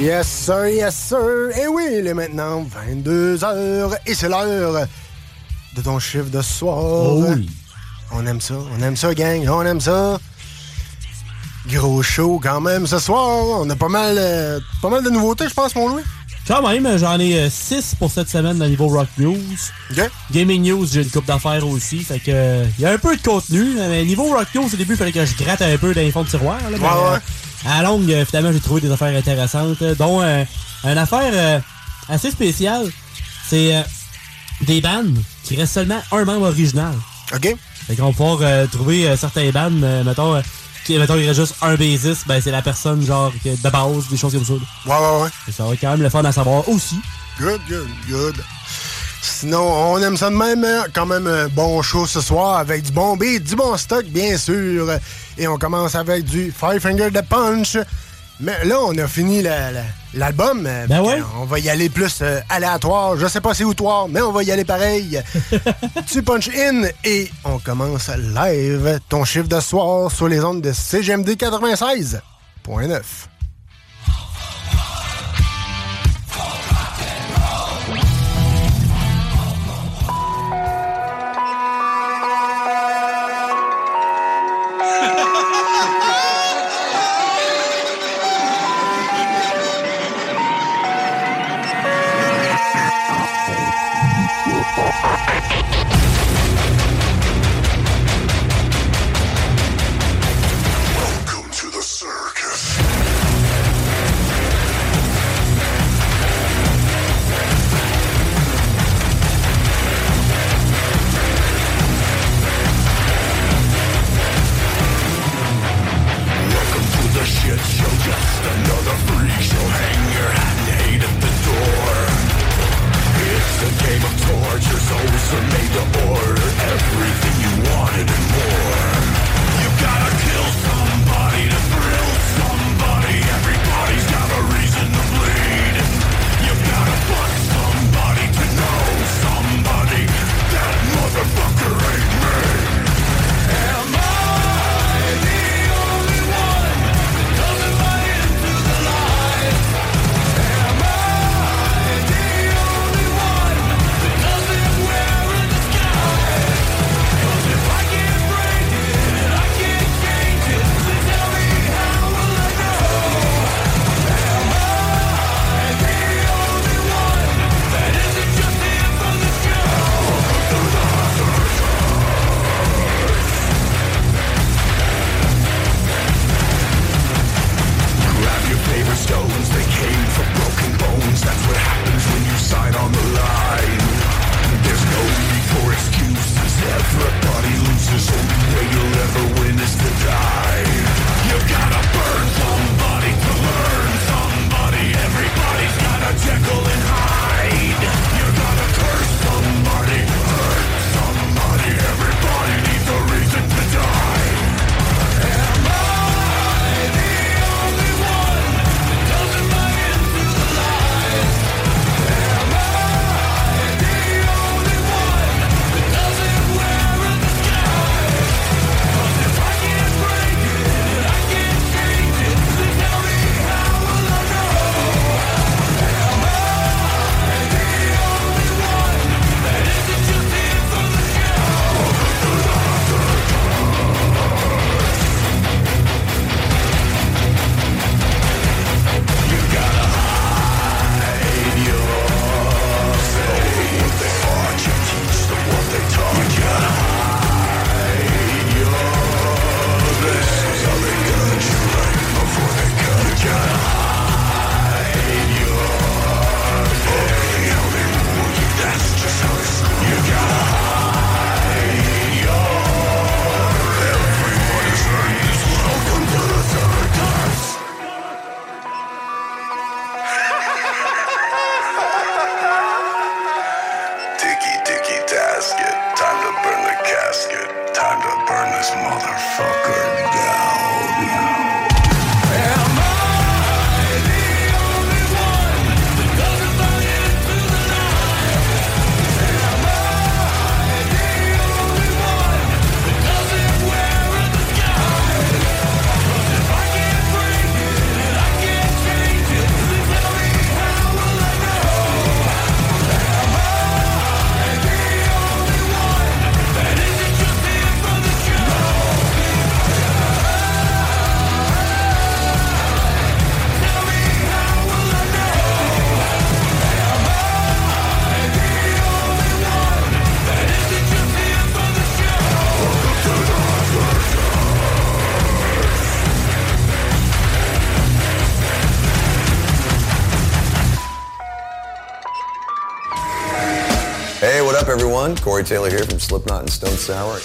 Yes sir, yes sir. Et oui, il est maintenant 22h et c'est l'heure de ton chiffre de soir. Oh oui. On aime ça, on aime ça, gang, on aime ça. Gros show quand même ce soir. On a pas mal, euh, pas mal de nouveautés, je pense, mon Louis. Quand même, j'en ai 6 pour cette semaine dans le niveau Rock News. Gaming News, j'ai une coupe d'affaires aussi. Fait que euh, il y a un peu de contenu. Mais niveau Rock News, au début, il fallait que je gratte un peu dans les fonds de tiroir. Là, mais, Ouais, ouais. euh, à la longue, euh, finalement, j'ai trouvé des affaires intéressantes, dont euh, une affaire euh, assez spéciale. C'est des bandes qui restent seulement un membre original. OK. Fait qu'on va pouvoir euh, trouver euh, certains bands, euh, mettons, qui, mettons, il reste juste un bassiste, ben c'est la personne, genre, que- de base, des choses comme ça. Ouais, ouais, ouais. Et ça va quand même le fun à savoir aussi. Good, good, good. Sinon, on aime ça de même. hein? Quand même bon show ce soir avec du bon beat, du bon stock, bien sûr. Et on commence avec du Five Finger de Punch. Mais là, on a fini la- la- l'album. euh, Ben ouais. On va y aller plus euh, aléatoire. Je sais pas c'est où toi, mais on va y aller pareil. tu punch in et on commence live ton chiffre de soir sur les ondes de CGMD 96.9. Corey Taylor here from Slipknot and Stone Sour.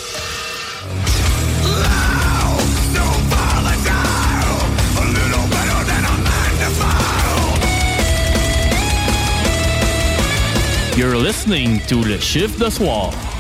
You're listening to Le Chiffre de Soir.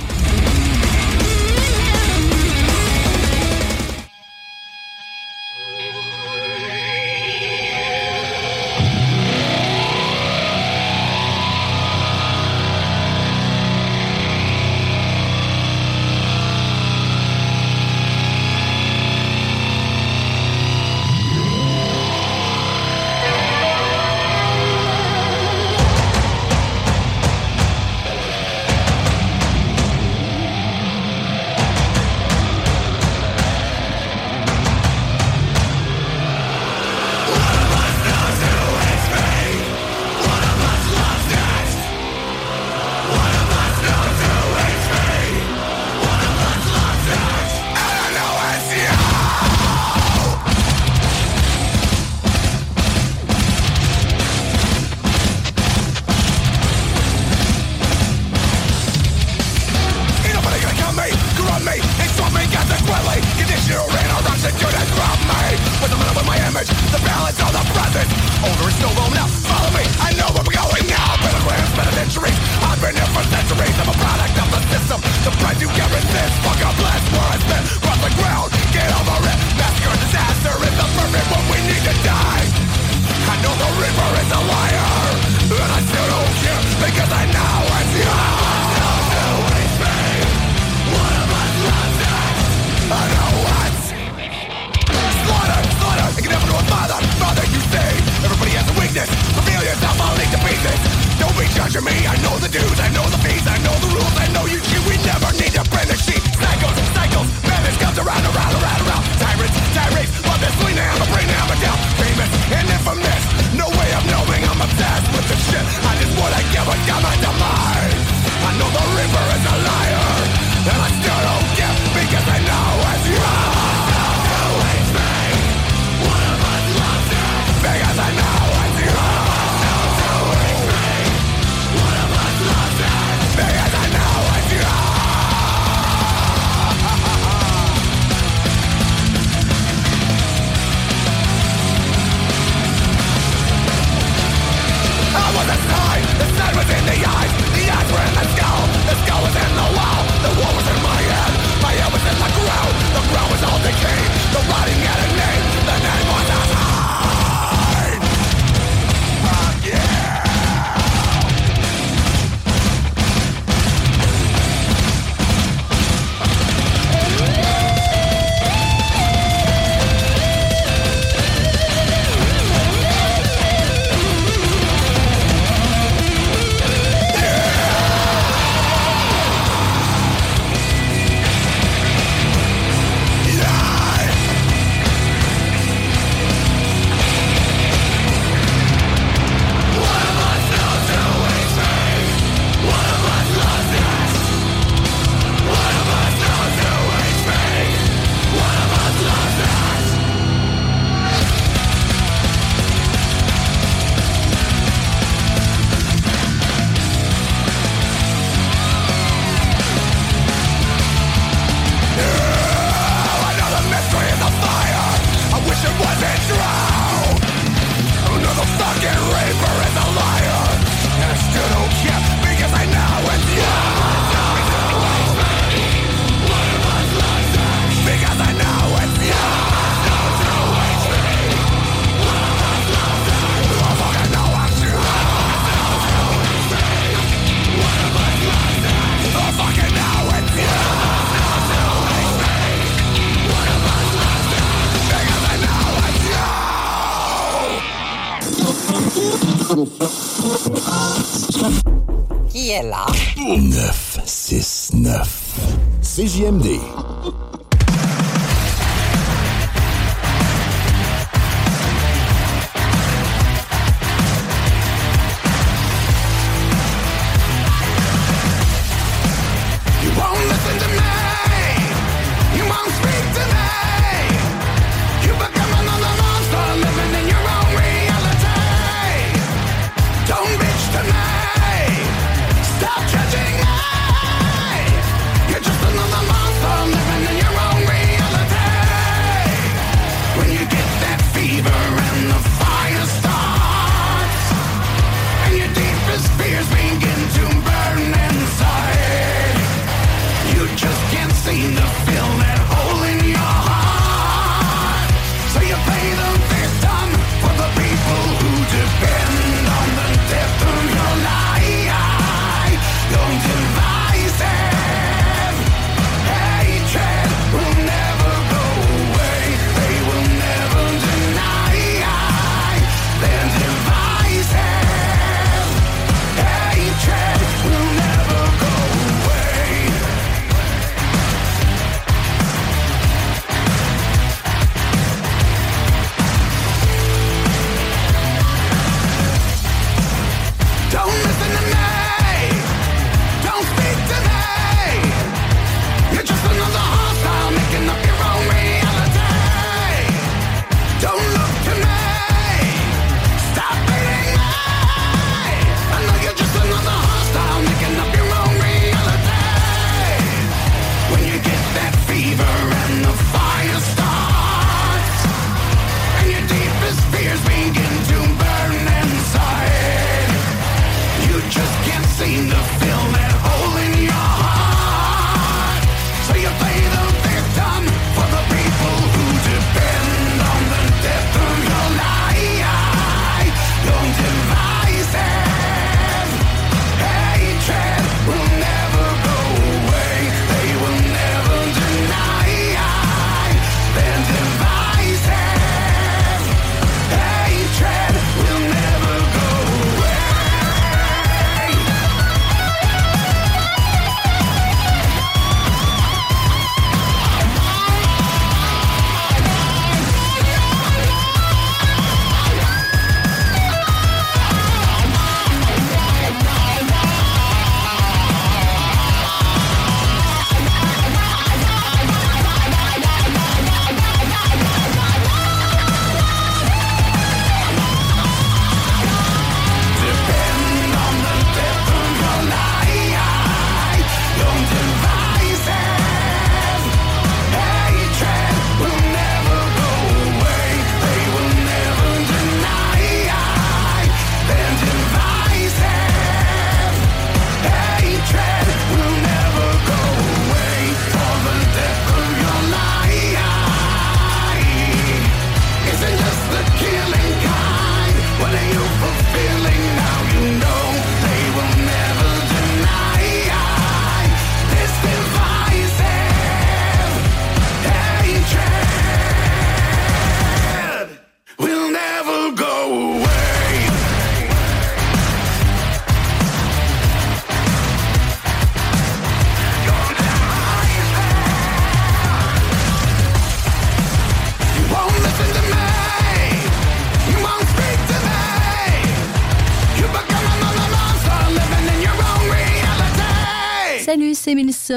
Deuxième D.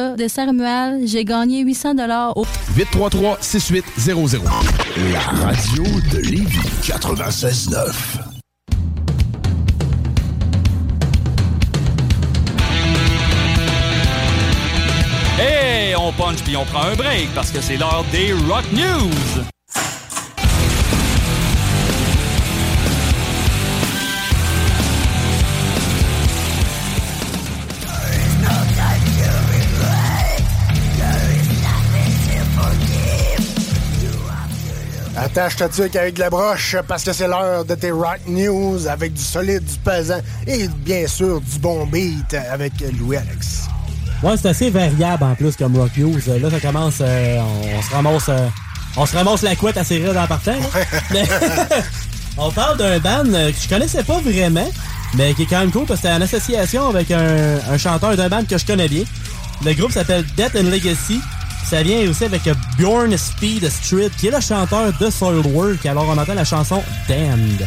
De Saint-Romuald, j'ai gagné 800 au 833-6800. La radio de Lévis 96.9. Hey, on punch puis on prend un break parce que c'est l'heure des Rock News. Attache ta tuque avec la broche parce que c'est l'heure de tes rock news avec du solide, du pesant et bien sûr du bon beat avec Louis-Alex. Ouais, c'est assez variable en plus comme rock news. Là, ça commence, euh, on, se ramasse, euh, on se ramasse la couette assez raide en partant. Mais on parle d'un band euh, que je connaissais pas vraiment, mais qui est quand même cool parce que c'est en association avec un, un chanteur d'un band que je connais bien. Le groupe s'appelle Death and Legacy. Ça vient aussi avec Bjorn Speed Street, qui est le chanteur de Soilwork. Alors on entend la chanson Damned.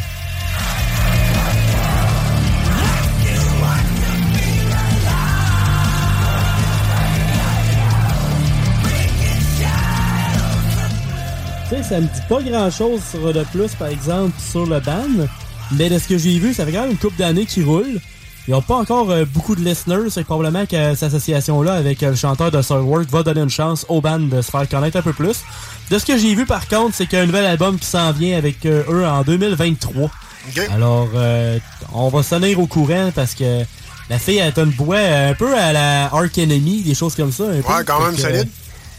Tu sais, ça me dit pas grand chose sur de plus, par exemple, sur le band. Mais de ce que j'ai vu, ça fait quand même une couple d'années qu'ils roulent. Ils n'ont pas encore euh, beaucoup de listeners. C'est probablement que cette association-là avec euh, le chanteur de Soilwork va donner une chance au band de se faire connaître un peu plus. De ce que j'ai vu, par contre, c'est qu'il y a un nouvel album qui s'en vient avec euh, eux en 2023. Alors, euh, on va se tenir au courant parce que la fille elle a une voix un peu à la Ark Enemy, des choses comme ça. un peu. Ouais, quand même solide.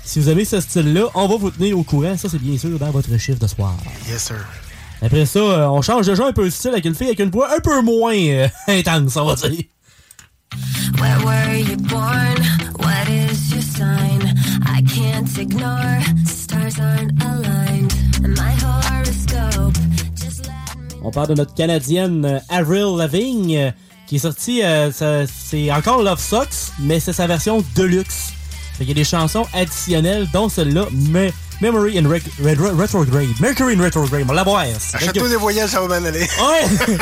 si vous aimez ce style-là, on va vous tenir au courant. Ça, c'est bien sûr dans votre chiffre de soir. Yes, sir. Après ça, euh, on change déjà un peu de style avec une fille avec une voix un peu moins euh, intense, on va dire. Where were you born? What is your sign? I can't ignore. Stars aren't aligned. My horoscope. On parle de notre Canadienne euh, Avril Lavigne, qui est sortie, euh, c'est encore Love Sucks, mais c'est sa version deluxe. Fait qu'il y a des chansons additionnelles, dont celle-là, Me- Memory in Red- Retrograde. Mercury in Retrograde, on la voir. Achète-toi des voyages, ça va bien aller. Ouais!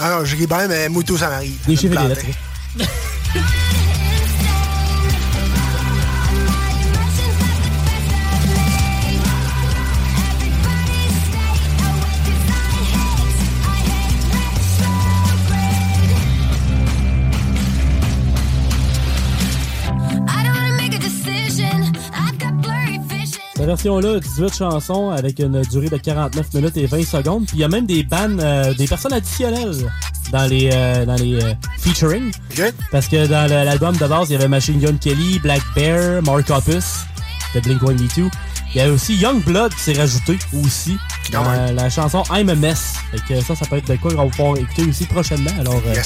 non, je ris bien, mais Moutou, ça m'arrive. Des chiffres et des lettres. Cette version-là, 18 chansons avec une durée de 49 minutes et 20 secondes. Puis il y a même des bands, euh, des personnes additionnelles dans les, euh, dans les euh, featuring. Parce que dans l'album de base, il y avait Machine Gun Kelly, Black Bear, Mark Hoppus de Blink-182. Il y a aussi Young Blood qui s'est rajouté aussi dans la, la chanson I'm a Mess. Fait que ça, ça peut être de quoi qu'on va pouvoir écouter aussi prochainement. Alors, euh,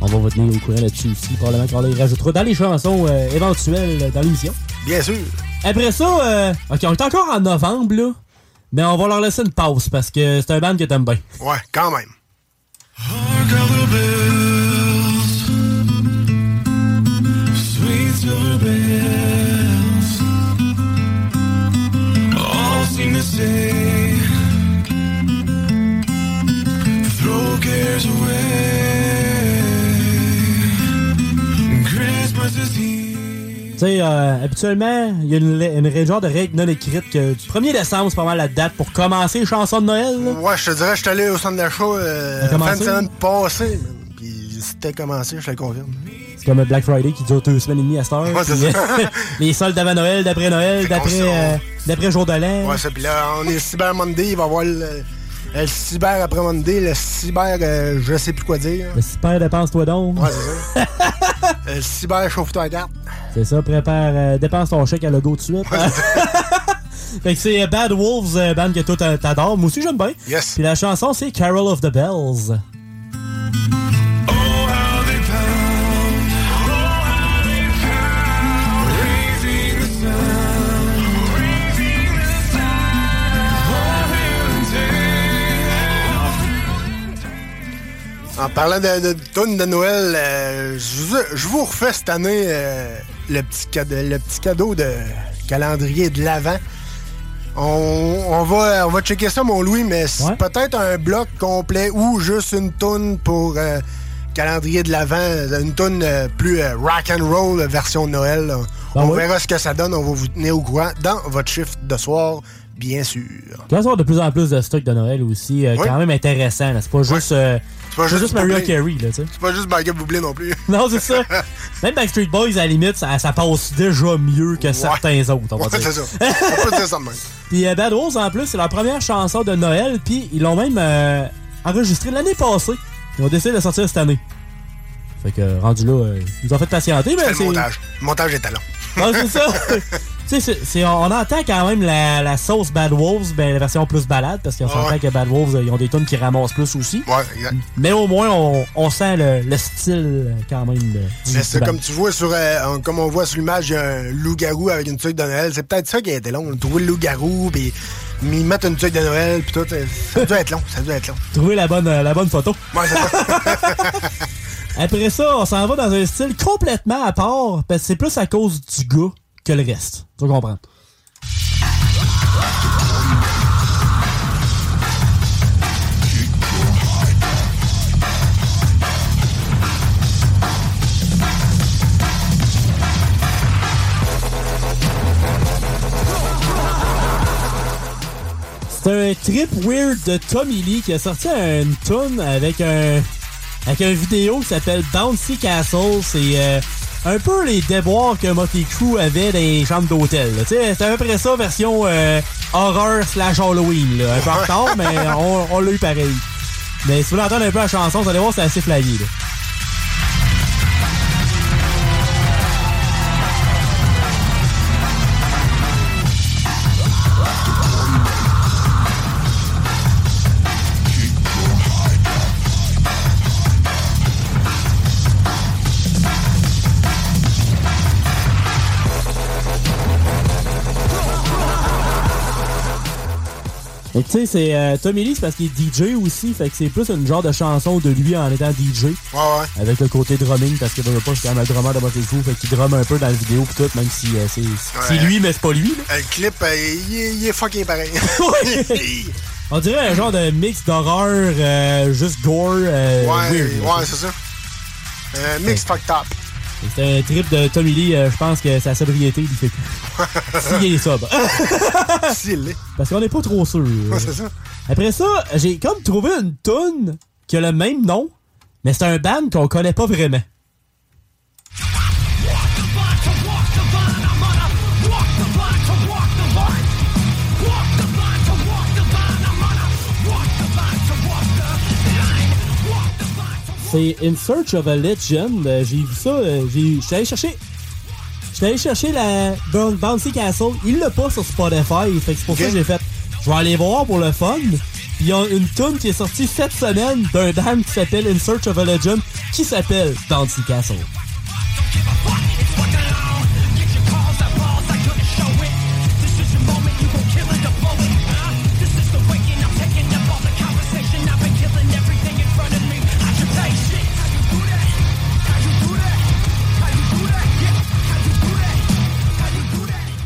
on va vous tenir au courant là-dessus aussi. Probablement qu'on les rajoutera dans les chansons éventuelles dans l'émission. Bien sûr. Après ça, euh, ok, on est encore en novembre, là. Mais on va leur laisser une pause parce que c'est un band que t'aimes bien. Ouais, quand même. Sweet silver bells all seem to say, throw cares away. Christmas is here. Tu sais, euh, habituellement, il y a une, une région de règles non écrites que du 1er décembre, c'est pas mal la date pour commencer les chansons de Noël. là. Ouais, je te dirais, je suis allé au centre d'achat euh, fin de semaine passée. Puis c'était commencé, je te le confirme. C'est comme Black Friday qui dure deux semaines et demie à cette heure. Ouais, c'est ça. euh, les soldes d'avant Noël, d'après Noël, d'après euh, d'après jour de l'an. Ouais, ça, puis là, on est Cyber Monday, il va y avoir le, le Cyber après Monday, le Cyber, euh, je sais plus quoi dire. Le super dépense-toi donc. Ouais, c'est ça. Euh, le Cyber chauffe-toi à carte. C'est ça, prépare, euh, dépense ton chèque à logo tout de suite. fait que c'est euh, Bad Wolves, euh, band que toi t'a- t'adores. Moi aussi, j'aime bien. Yes. Puis la chanson, c'est Carol of the Bells. En parlant de, de de Noël, euh, je, vous, je vous refais cette année euh, le, petit cadeau, le petit cadeau de calendrier de l'Avent. On, on va, on va checker ça, mon Louis, mais c'est peut-être un bloc complet ou juste une toune pour euh, calendrier de l'Avent, une toune euh, plus euh, rock and roll version Noël. Ben on oui. verra ce que ça donne, on va vous tenir au courant dans votre shift de soir, bien sûr. Tu vas avoir de plus en plus de stocks de Noël aussi, euh, Oui. quand même intéressant. C'est pas juste, euh, C'est pas juste juste Mariah Bublé. Carey. C'est pas juste Bagger Boublé non plus. Non, c'est ça. Même Backstreet Boys, à la limite, ça, ça passe déjà mieux que certains autres, on va Ouais, dire. c'est ça. On peut dire ça de même. Puis euh, Bad Wolves, en plus, c'est leur première chanson de Noël, puis ils l'ont même euh, enregistrée l'année passée. Ils ont décidé de la sortir cette année. Fait que, euh, rendu là, euh, ils nous ont fait patienter, mais C'est le montage. Le montage est talent. Ah, c'est ça. Tu sais, c'est- c'est- on entend quand même la, la sauce Bad Wolves, ben, la version plus balade, parce qu'on s'entend ouais. que Bad Wolves, ils ont des tonnes qui ramassent plus aussi. Ouais, exact. Mais au moins, on, on sent le, le style quand même. de- Mais c'est comme tu vois sur euh, comme on voit sur l'image, il y a un loup-garou avec une tuque de Noël. C'est peut-être ça qui a été long. Trouver le loup-garou, puis m'y mettre une tuque de Noël, puis tout. Ça doit être long, ça doit être long. Trouver la bonne, la bonne photo. Ouais, c'est ça. Après ça, on s'en va dans un style complètement à part, parce que c'est plus à cause du gars que le reste. Tu vas comprendre. C'est un trip weird de Tommy Lee qui a sorti une tune avec un avec une vidéo qui s'appelle Bouncy Castle. C'est euh, un peu les déboires que Motley Crue avait dans les chambres d'hôtel. C'est à peu près ça, version euh, horreur slash Halloween. Là. Un peu en retard, mais on, on l'a eu pareil. Mais si vous voulez entendre un peu la chanson, vous allez voir, c'est assez flyé. Là. Et tu sais, c'est euh, Tommy Lee, c'est parce qu'il est DJ aussi, fait que c'est plus une genre de chanson de lui en étant DJ. Ouais, ouais. Avec le côté drumming, parce que veut pas, c'est quand même un drummer de Motley Crue, fait qu'il drumme un peu dans la vidéo pis tout, même si euh, c'est c'est lui, mais c'est pas lui. là. Le clip, euh, il, est, fucking pareil. On dirait un genre de mix d'horreur, euh, juste gore, euh, ouais, weird. ouais, c'est ça. Euh, mix fucked up. C'est un trip de Tommy Lee, euh, je pense que sa sobriété, il fait plus. S'il est sobre. S'il est. Parce qu'on n'est pas trop sûr. Ouais, c'est ça. Après ça, j'ai comme trouvé une toune qui a le même nom, mais c'est un band qu'on connaît pas vraiment. C'est In Search of a Legend. Euh, J'ai vu ça. euh, j'ai- J'étais allé chercher. J'étais allé chercher la Boun- Bouncy Castle. Il l'a pas sur Spotify. Fait que c'est pour ça que j'ai fait. Je vais aller voir pour le fun. Il y a une tune qui est sortie cette semaine d'un band qui s'appelle In Search of a Legend qui s'appelle Bouncy Castle.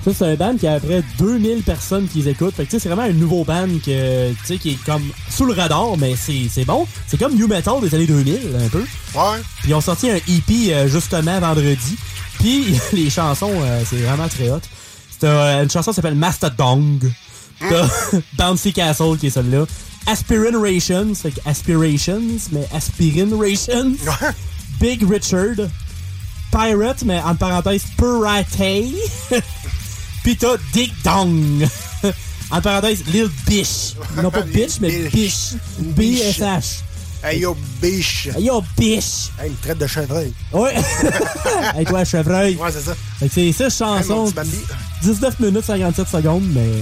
Ça, c'est un band qui a à peu près 2000 personnes qui les écoutent. Fait que, tu sais, c'est vraiment un nouveau band que, tu sais, qui est comme sous le radar, mais c'est c'est bon. C'est comme New Metal des années 2000, un peu. Ouais. Puis ils ont sorti un EP euh, justement vendredi. Puis les chansons, euh, c'est vraiment très hot. C'est euh, une chanson qui s'appelle Mastodong. T'as Bouncy Castle qui est celle-là. Aspirin Rations, fait Aspirations, mais Aspirin Rations. Big Richard. Pirate, mais en parenthèse Pirate. Puis t'as Dick Dong. en parenthèse Lil Bish. Non pas Bitch, mais Bish. B-S-H. Hey yo, biche. Hey yo, biche. Hey, il me traite de chevreuil. Ouais. hey toi, chevreuil. Ouais, c'est ça. Fait que c'est. Hey, petit Bambi. 19 minutes 57 secondes, mais.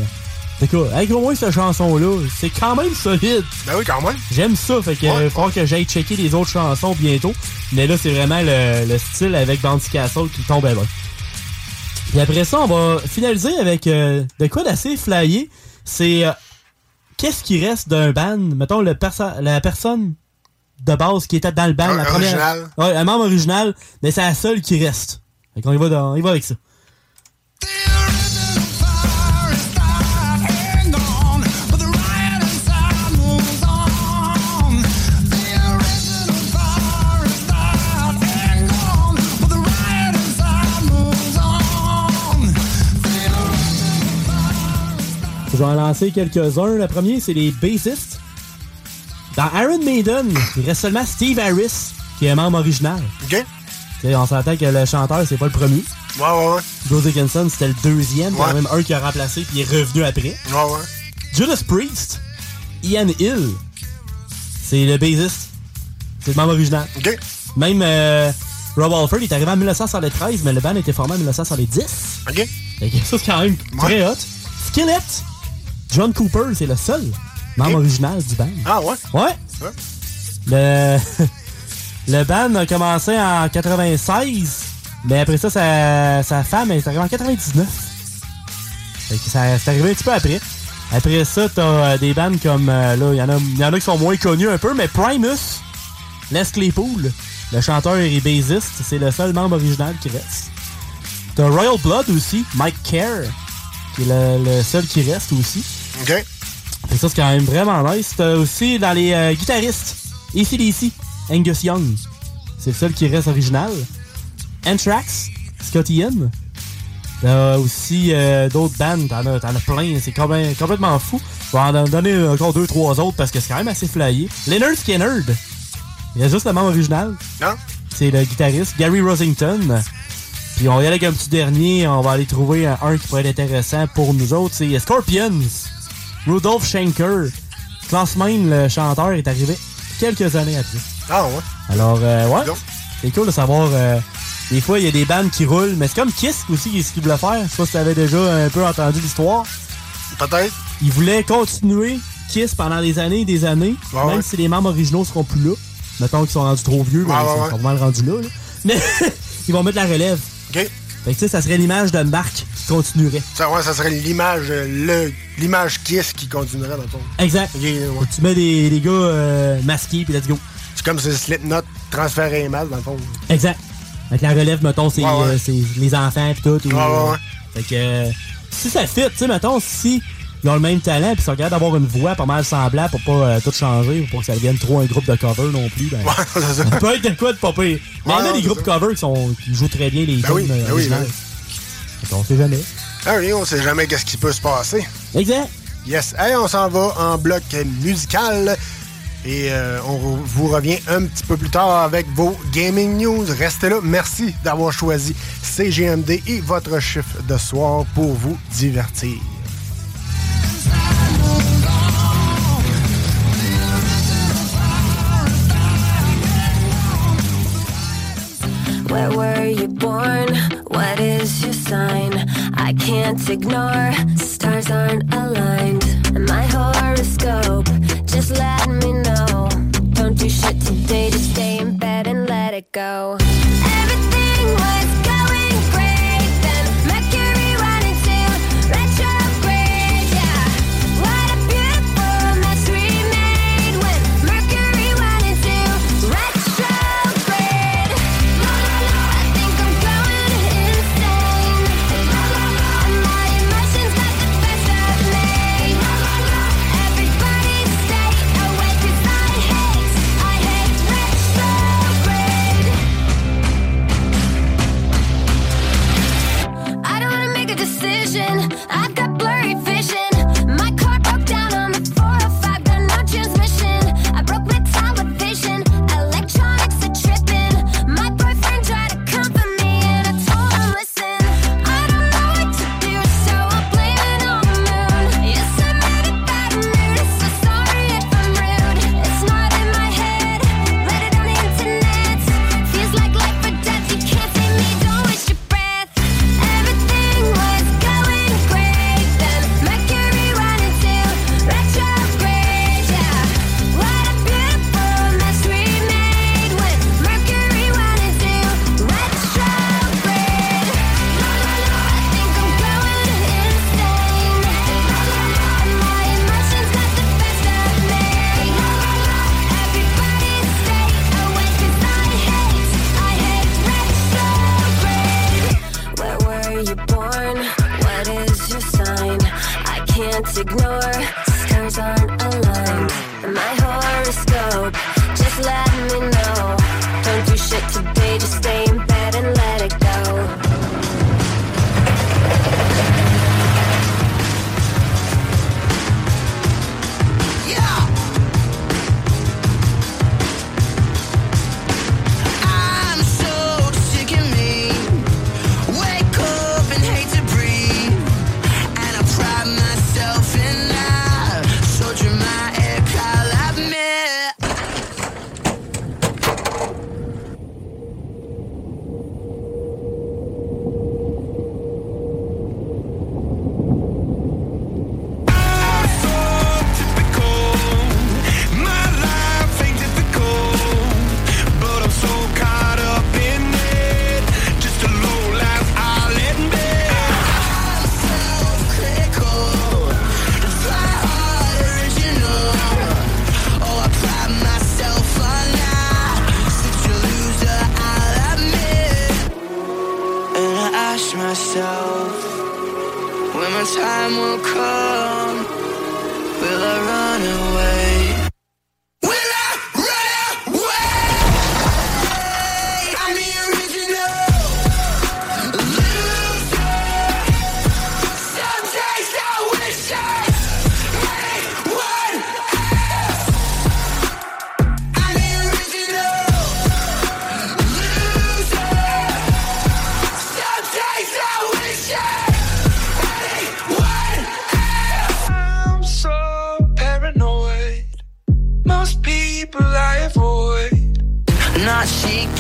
Écoute, avec au moins cette chanson-là, c'est quand même solide. Ben oui, quand même. J'aime ça, fait que Ouais, que j'aille checker les autres chansons bientôt. Mais là, c'est vraiment le, le style avec Bounty Castle qui tombe à bas. Puis après ça, on va finaliser avec euh, de quoi d'assez flyé. C'est euh, qu'est-ce qui reste d'un band, mettons le perso- la personne de base qui était dans le band, Un- la première. original. Ouais, un membre original, mais c'est la seule qui reste. Fait qu'on y va, dans- on y va avec ça. Je vais en lancer quelques-uns. Le premier, c'est les bassistes. Dans Iron Maiden, il reste seulement Steve Harris, qui est membre original. OK. T'sais, on s'entend que le chanteur, c'est pas le premier. Ouais, ouais, ouais. Joe Dickinson, c'était le deuxième. Il y en a même un qui a remplacé, puis il est revenu après. Ouais, ouais. Judas Priest, Ian Hill, c'est le bassiste. C'est le membre original. OK. Même euh, Rob Alford, il est arrivé en 1973, mais le band été formé en 1970. OK. Fait que ça, c'est quand même très hot. Skillet, John Cooper, c'est le seul membre original du band. Ah, ouais? Ouais. Le, le band a commencé en 96, mais après ça, sa, sa femme est arrivée en 99. Fait que ça, c'est arrivé un petit peu après. Après ça, t'as euh, des bands comme. euh, là, il y, en a- y en a qui sont moins connus un peu, mais Primus, Les Claypool, le chanteur et bassiste, c'est le seul membre original qui reste. T'as Royal Blood aussi, Mike Kerr, qui est le, le seul qui reste aussi. OK. Et ça, c'est quand même vraiment nice. T'as aussi dans les euh, guitaristes, ACDC, Angus Young. C'est le seul qui reste original. Anthrax, Scott Ian. T'as aussi euh, d'autres bands, t'en as, as plein, c'est complè- complètement fou. Je vais en donner encore deux, trois autres parce que c'est quand même assez flyé. Leonard Skinner, il y a juste le membre original. Non? C'est le guitariste Gary Rosington. Puis on va y aller avec un petit dernier, on va aller trouver un, un qui pourrait être intéressant pour nous autres. C'est Scorpions. Rudolph Schenker. Klaus Meine, le chanteur, est arrivé quelques années après. Ah ouais? Alors, euh, ouais, c'est cool de savoir. euh, des fois, il y a des bandes qui roulent, mais c'est comme Kiss aussi ce qu'ils voulaient faire. Je sais pas si t'avais déjà un peu entendu l'histoire. Peut-être. Ils voulaient continuer Kiss pendant des années et des années, Ouais, même ouais. si les membres originaux seront plus là. Mettons qu'ils sont rendus trop vieux, mais Ouais, ils sont ouais. rendus là. là. Mais ils vont mettre la relève. OK. Fait que tu sais, ça serait l'image de Marc qui continuerait. Ça, ouais, ça serait l'image, euh, le- l'image Kiss qui continuerait dans le fond. Exact. Ouais. Tu mets des, des gars euh, masqués, puis let's go. C'est comme si Slipknot transférait les masques dans le fond. Exact. Avec la relève, mettons, c'est Ouais, euh, c'est les enfants pis tout. ou, Ouais. Fait que si ça fit, tu sais, mettons, si ils ont le même talent pis ils sont capables d'avoir une voix pas mal semblable pour pas euh, tout changer, pour pas que ça devienne trop un groupe de cover non plus, ben, ça. ça peut être de quoi de pas pire. Mais il y en a des groupes c'est cover qui, sont, qui jouent très bien les Ben oui, ben oui, qu'on sait jamais. Ah oui, on sait jamais qu'est-ce qui peut se passer. Exact. Yes. Hey, on s'en va en bloc musical. Et euh, on vous revient un petit peu plus tard avec vos gaming news. Restez là. Merci d'avoir choisi CGMD et votre chiffre de soir pour vous divertir. Where were you born? What is your sign? I can't ignore. Stars aren't aligned. And my horoscope, just let me know. Don't do shit today, just stay in bed and let it go. Everything was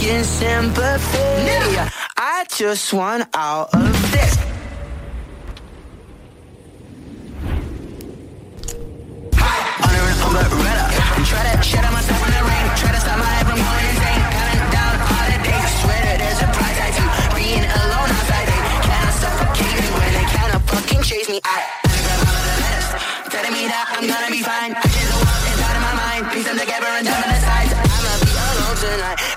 seeking sympathy. I just want out of this. Try to shadow myself in the rain. Try to stop my head from going insane. Counting down all the days. I swear that there's a price I do. Being alone outside, they cannot suffocate me when they cannot fucking chase me. I anagram all of the letters, telling me that I'm gonna be fine. I can't know inside of my mind. Piece them together and jump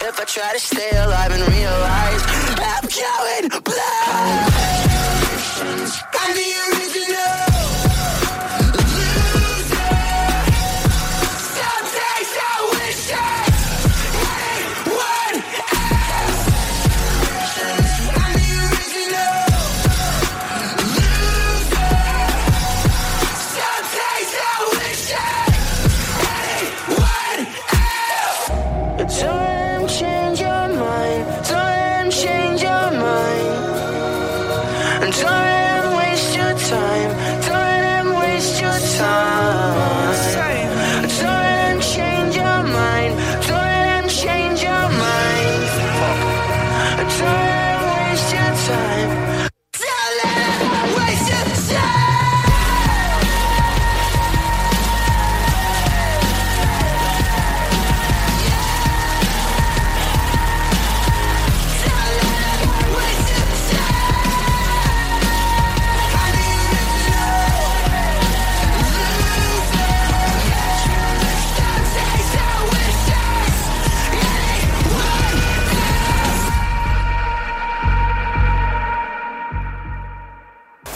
if I try to stay alive and realize I'm going blind. I'm the original.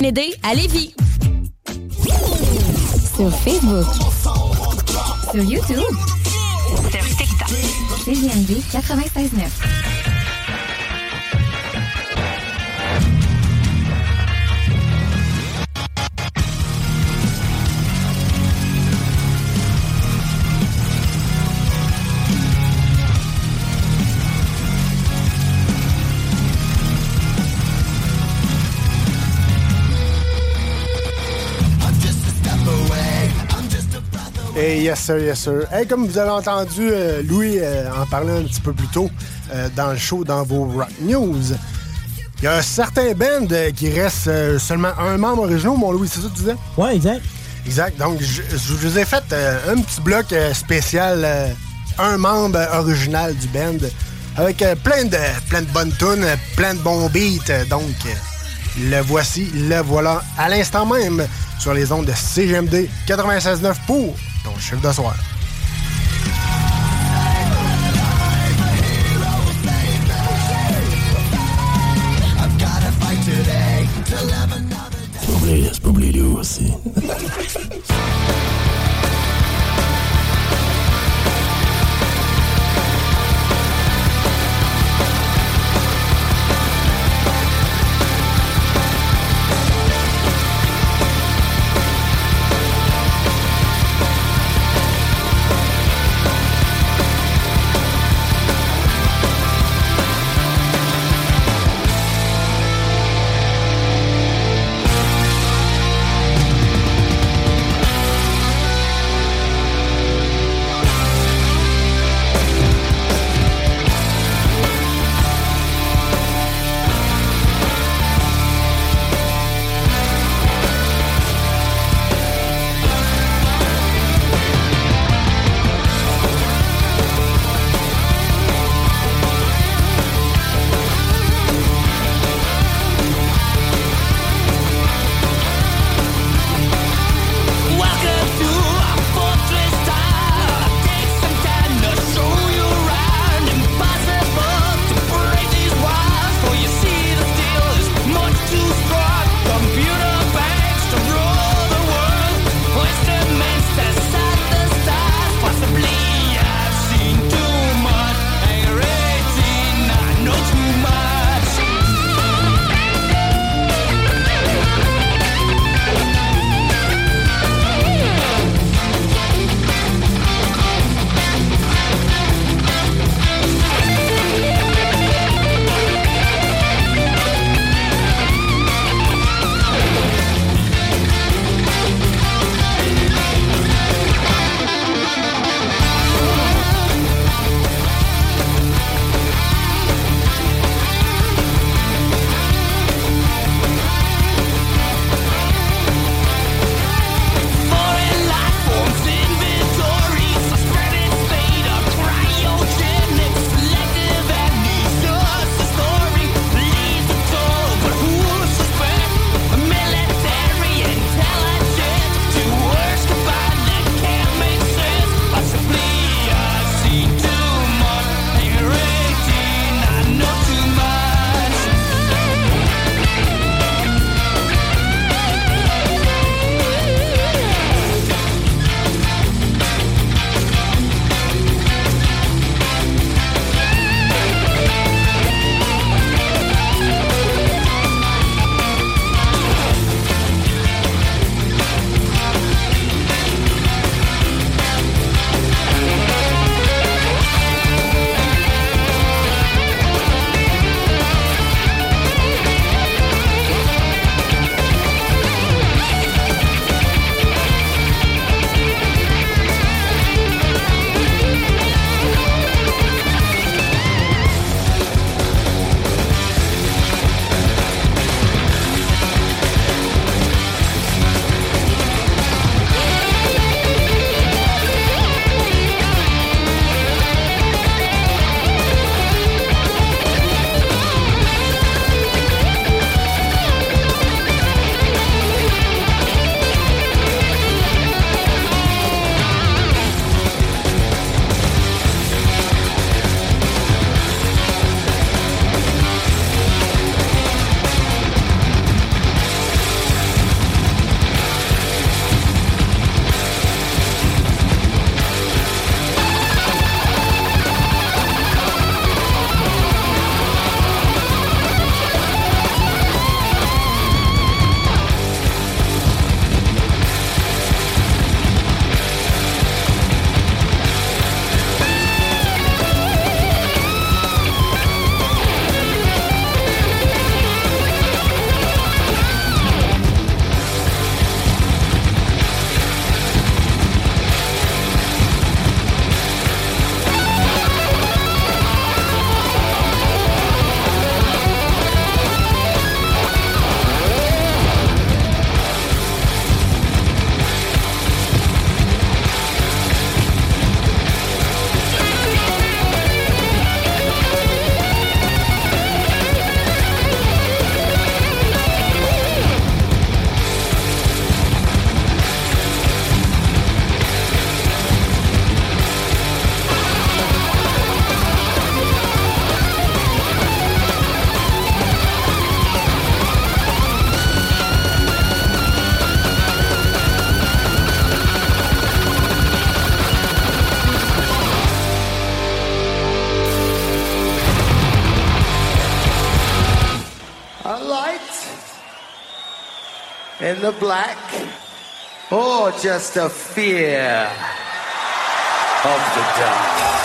L'aider à Lévis. Sur Facebook. Sur YouTube. Sur TikTok. CGMD 96.9. Et yes sir, yes sir. Hey, comme vous avez entendu euh, Louis euh, en parler un petit peu plus tôt euh, dans le show, dans vos Rock News, il y a certains bands qui restent seulement un membre original, mon Louis, c'est ça que tu disais? Ouais, exact. Exact. Donc, je, je vous ai fait un petit bloc spécial, un membre original du band, avec plein, de, plein de bonnes tunes, plein de bons beats. donc, le voici, le voilà, à l'instant même, sur les ondes de CGMD 96.9 pour ton chiffre de soir. Pas pas lui aussi? the black, or just a fear of the dark?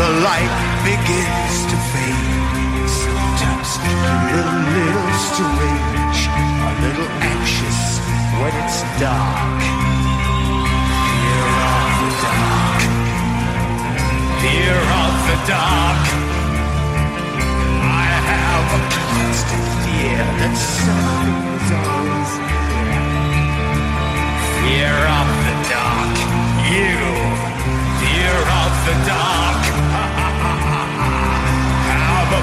The light begins to fade, sometimes a little strange, a little anxious when it's dark. Fear of the dark fear of the dark. I have a constant fear that something's always there. Fear of the dark. You, of the dark. have a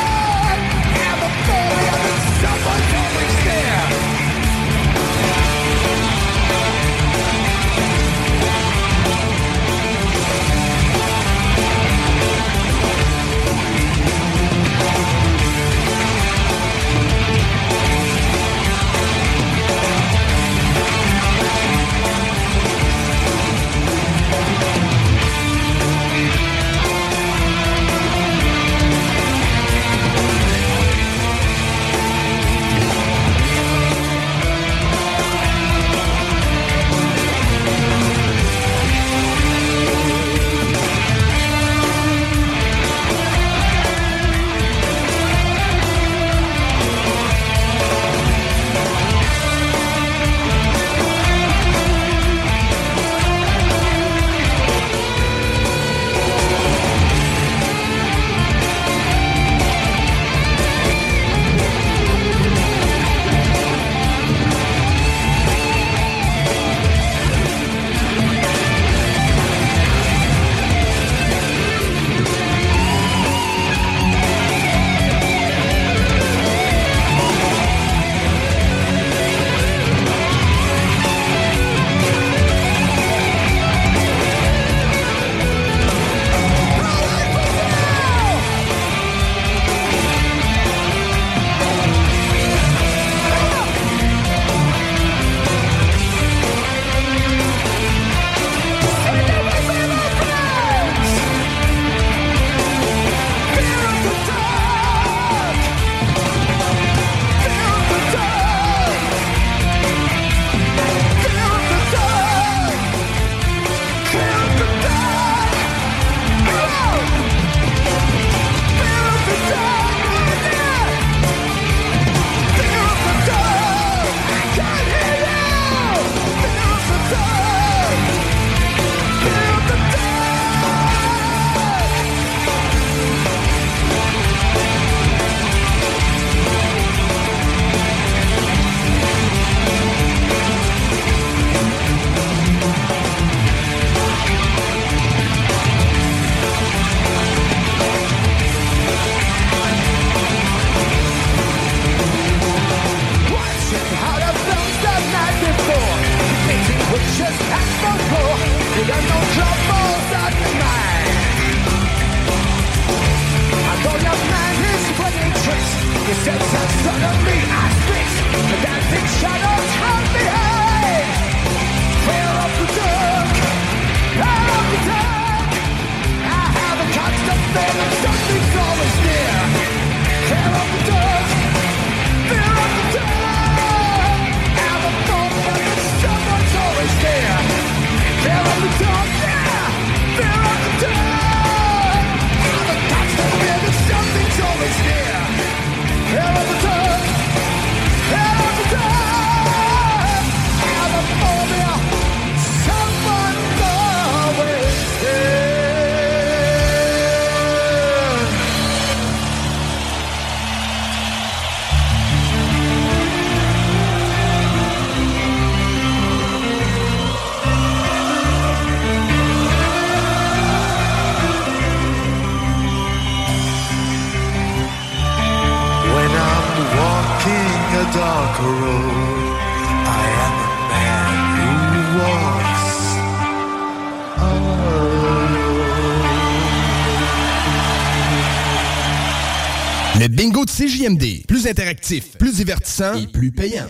CJMD. Plus interactif, plus divertissant et plus payant.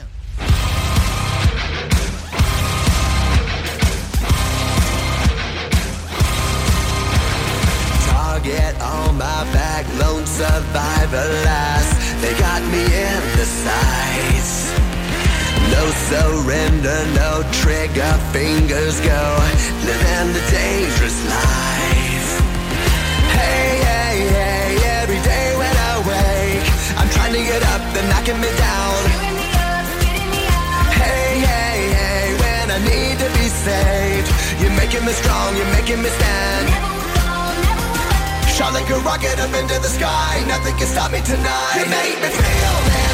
Target on my back, lone survivor last. They got me in the sights. No surrender, no trigger, fingers go. Living the dangerous life. Hey, get up, they're knocking me down. Hey, hey, hey, when I need to be saved, you're making me strong, you're making me stand. Shot like a rocket up into the sky, nothing can stop me tonight. You make me feel invincible,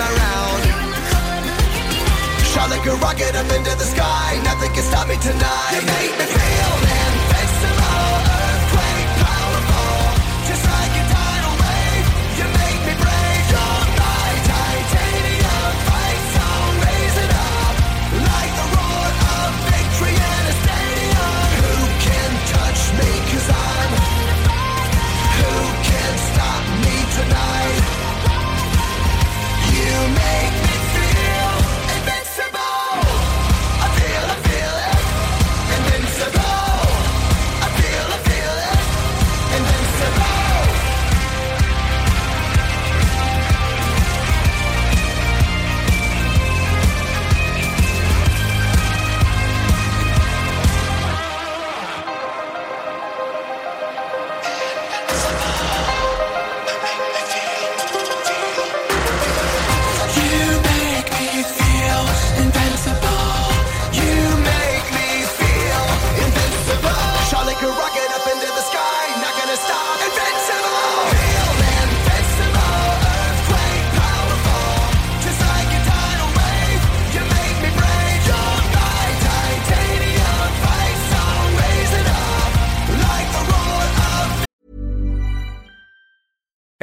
my round. Shot like a rocket up into the sky, nothing can stop me tonight. You make me feel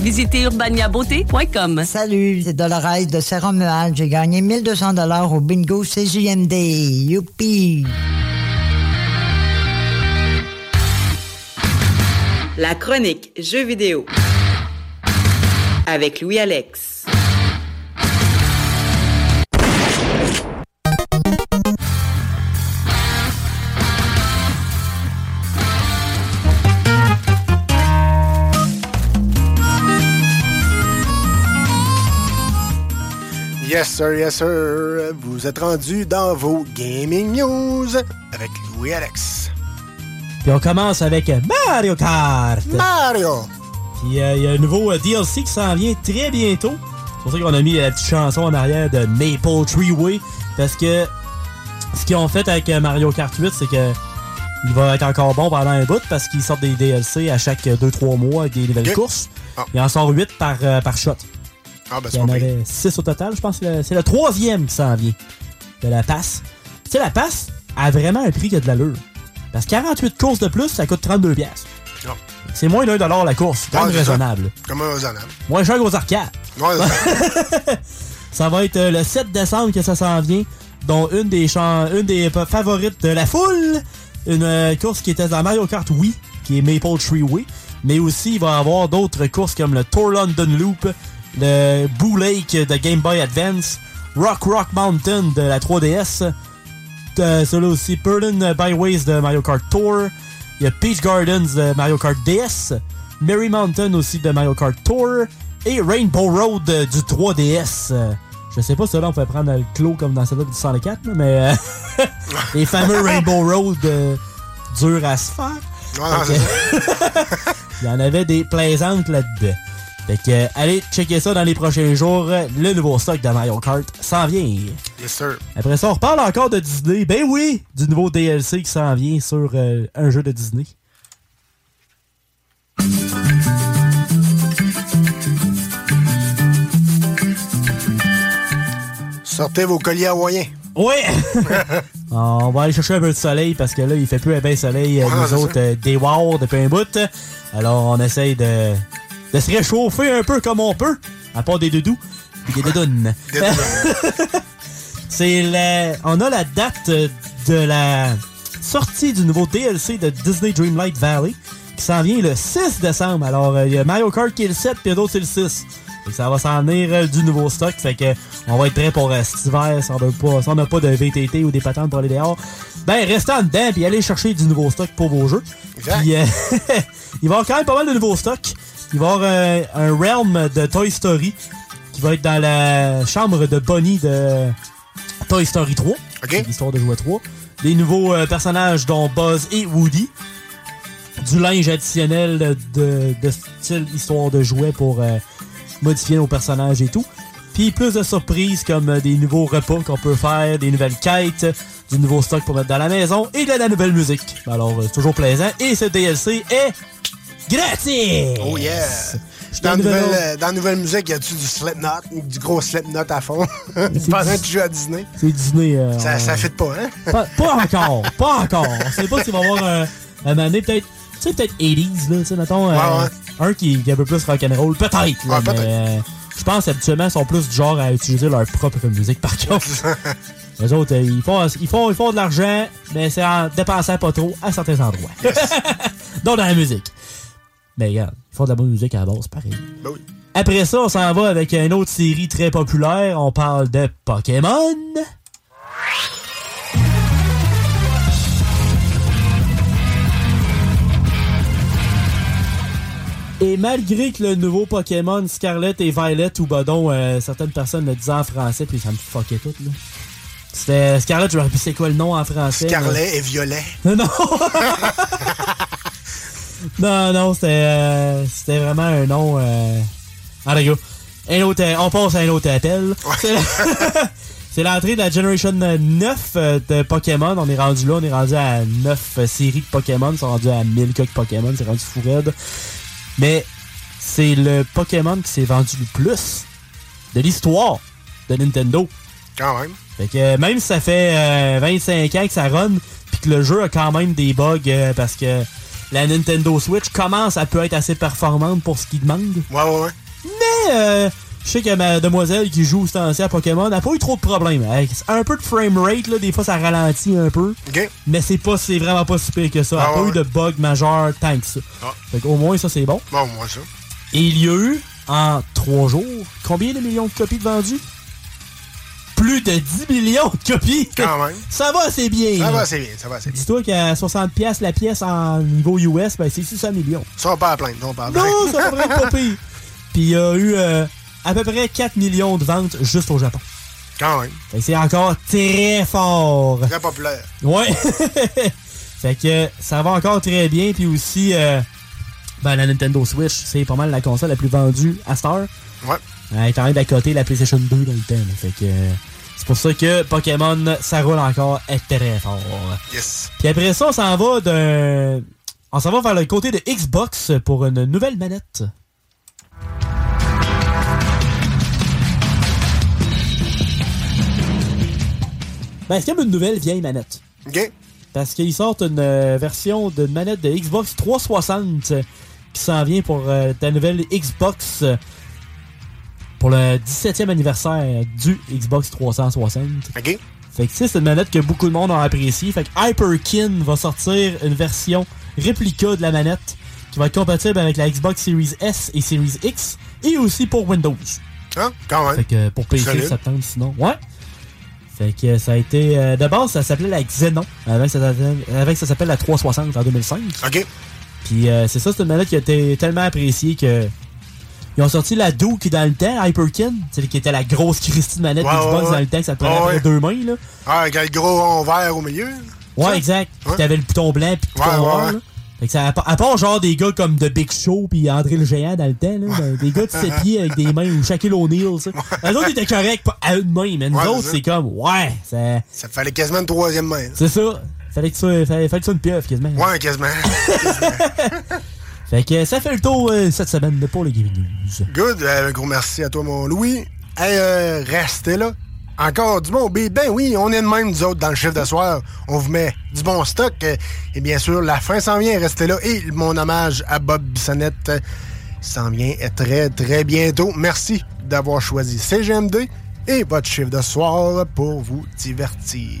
Visitez urbaniabeauté.com. Salut, c'est Dolores de Saint-Romuald. J'ai gagné 1200 dollars au bingo CJMD. Youpi! La chronique Jeux vidéo avec Louis-Alex. Yes, sir, yes, sir. Vous êtes rendu dans vos gaming news avec Louis Alex. Puis on commence avec Mario Kart. Mario! Puis euh, il y a un nouveau euh, DLC qui s'en vient très bientôt. C'est pour ça qu'on a mis la petite chanson en arrière de Maple Tree Way. Parce que ce qu'ils ont fait avec euh, Mario Kart 8, c'est que il va être encore bon pendant un bout parce qu'ils sortent des DLC à chaque 2-3 mois avec des nouvelles courses. Ah. Il en sort 8 par, euh, par shot. Ah, ben Il y en avait 6 au total, je pense que c'est le- troisième qui s'en vient de la passe. Tu sais, la passe a vraiment un prix qui a de l'allure. Parce que 48 courses de plus, ça coûte 32 pièces. Non. C'est moins d'un dollar la course. C'est quand même raisonnable. Comme raisonnable. Moins cher qu'aux arcades. Ouais, ça. Va être euh, le 7 décembre que ça s'en vient, dont une des une des favorites de la foule, une euh, course qui était dans Mario Kart Wii, qui est Maple Tree Way, mais aussi il va y avoir d'autres courses comme le Tour London Loop, le Boo Lake de Game Boy Advance, Rock Rock Mountain de la 3DS, euh, celui aussi Burden Byways de Mario Kart Tour, il y a Peach Gardens de Mario Kart DS, Merry Mountain aussi de Mario Kart Tour, et Rainbow Road euh, du 3DS. Euh, je sais pas si là on peut prendre le clos comme dans celui du 104, là, mais euh, les fameux Rainbow Road euh, durs à se faire. Ouais, que- Il y en avait des plaisantes là-dedans. Fait que, euh, allez checker ça dans les prochains jours. Le nouveau stock de Mario Kart s'en vient. Yes, sir. Après ça, on reparle encore de Disney. Ben oui, du nouveau DLC qui s'en vient sur euh, un jeu de Disney. Sortez vos colliers hawaïens. Oui! on va aller chercher un peu de soleil parce que là, il fait plus un bien soleil, euh, Ouais, nous autres, euh, des wow depuis un bout. Alors, on essaye de, de se réchauffer un peu comme on peut, à part des doudous et des doudounes. C'est la... On a la date de la sortie du nouveau DLC de Disney Dreamlight Valley qui s'en vient le 6 décembre. Alors, euh, il y a Mario Kart qui est le 7 puis l'autre c'est le 6. Fait que ça va s'en venir euh, du nouveau stock. Fait que on va être prêt pour euh, cet hiver si on n'a pas, si on n'a pas de VTT ou des patentes pour aller dehors. Ben, restez en dedans puis allez chercher du nouveau stock pour vos jeux. Puis, euh, il va y avoir quand même pas mal de nouveaux stocks. Il va y avoir un realm de Toy Story qui va être dans la chambre de Bonnie de Toy Story 3. C'est L'histoire de jouer à 3. Des nouveaux euh, personnages dont Buzz et Woody. Du linge additionnel de, style histoire de jouet pour euh, modifier nos personnages et tout. Puis plus de surprises comme euh, des nouveaux repas qu'on peut faire, des nouvelles quêtes, du nouveau stock pour mettre dans la maison et de la nouvelle musique. Alors, c'est toujours plaisant. Et ce DLC est gratis! Oh yeah! Dans la, nouvelle, euh, dans nouvelle musique, y a-tu du Slipknot, du gros Slipknot à fond? Pendant que tu joues à Disney. C'est Disney. euh, Ça, ça fit pas, hein? Pas, pas encore, pas encore. On sait pas s'il va y avoir un, un année peut-être, tu sais, peut-être 80s, là, tu sais, mettons, euh, Ouais, un qui, qui est un peu plus rock'n'roll, peut-être, Ouais, peut-être. euh, je pense habituellement, ils sont plus du genre à utiliser leur propre musique, par contre. Les autres, euh, ils font, ils font, ils font de l'argent, mais c'est en dépensant pas trop à certains endroits. Donc, dans la musique. Mais regarde, ils font de la bonne musique à la base, pareil. Ben oui. Après ça, on s'en va avec une autre série très populaire. On parle de Pokémon. Et malgré que le nouveau Pokémon Scarlet et Violet ou Badon, euh, certaines personnes le disaient en français, puis ça me fuckait tout, là. C'était Scarlet, je me rappelle c'est quoi le nom en français. Scarlet et Violet. non! non, non, c'était euh, c'était vraiment un nom. Euh... Ah, les gars. Un autre, euh, on passe à un autre appel. C'est l'entrée de la Generation 9 euh, de Pokémon. On est rendu là, on est rendu à 9 euh, séries de Pokémon. Ils sont rendus à 1000 quelques Pokémon. C'est rendu fou raide. Mais c'est le Pokémon qui s'est vendu le plus de l'histoire de Nintendo. Quand même. Fait que même si ça fait euh, 25 ans que ça run, puis que le jeu a quand même des bugs euh, parce que la Nintendo Switch commence à peut être assez performante pour ce qu'il demande. Ouais, ouais, ouais. Mais euh, je sais que ma demoiselle qui joue ce temps-ci à Pokémon n'a pas eu trop de problèmes. Avec un peu de framerate, là, des fois ça ralentit un peu. Mais c'est pas c'est vraiment pas si pire que ça. Elle Ah, pas ouais, eu de bug majeur tant que ça. Ah. Fait qu'au moins ça c'est bon. Bon, moi, ça. Et il y a eu, en trois jours, combien de millions de copies de vendues? Plus de 10 millions de copies! Quand même. Ça va assez bien. Ça va assez bien, ça va assez bien. Dis-toi qu'à 60$ piastres la pièce en niveau US, ben c'est 600 millions. Ils sont pas à plaindre, sont pas à plaindre. Non, ça devrait être pas pire. Puis il y a eu euh, à peu près 4 millions de ventes juste au Japon. Quand même. C'est encore très fort. Très populaire. Ouais. fait que ça va encore très bien. Puis aussi, euh, ben, la Nintendo Switch, c'est pas mal la console la plus vendue à Star. Ouais. Elle est en train côté la PlayStation 2 dans le temps. là. Fait que euh, c'est pour ça que Pokémon, ça roule encore très fort. Yes. Puis après ça, on s'en va d'un. On s'en va vers le côté de Xbox pour une nouvelle manette. Ben, c'est comme une nouvelle vieille manette. OK. Parce qu'ils sortent une euh, version de manette de Xbox 360 euh, qui s'en vient pour euh, ta nouvelle Xbox pour le 17e anniversaire du Xbox 360. OK. Fait que tu sais, c'est une manette que beaucoup de monde ont appréciée. Fait que Hyperkin va sortir une version réplica de la manette qui va être compatible avec la Xbox Series S et Series X et aussi pour Windows. Hein? Quand même. Fait que pour PC, ça tente sinon. Ouais. Fait que ça a été. euh, de base, ça s'appelait la Xenon. Que ça que ça s'appelle la 360 en 2005. OK. Puis euh, c'est ça, c'est une manette qui a été tellement appréciée que. Ils ont sorti la Duke dans le temps, Hyperkin, c'est qui était la grosse Christie de manette Ouais, Xbox ouais, dans le temps, que ça te prenait Ouais, deux mains, là. Ah, avec le gros rond vert au milieu. Ouais, Ça? exact. Puis t'avais le bouton blanc puis le bouton noir, là. Fait que ça, à part- genre des gars comme The Big Show puis André le Géant dans le temps, là, ben, des gars de 7 pieds avec des mains ou Shaquille O'Neal, ça. Les autres étaient corrects pas à une main, mais nous autres, c'est comme, ouais, ça, Ça fallait quasiment une troisième main. c'est ça. Fallait que ça, fallait, fallait que ça une pieuvre, quasiment. Ouais, quasiment. Fait que ça fait le tour euh, cette semaine pour les Gaming News. Good. Euh, un gros merci à toi, mon Louis. Hey, euh, restez là. Encore du bon B. Ben oui, on est de même, nous autres, dans le chiffre de soir. On vous met du bon stock. Et bien sûr, la fin s'en vient. Restez là. Et mon hommage à Bob Bissonnette euh, s'en vient très, très bientôt. Merci d'avoir choisi CGMD et votre chiffre de soir pour vous divertir.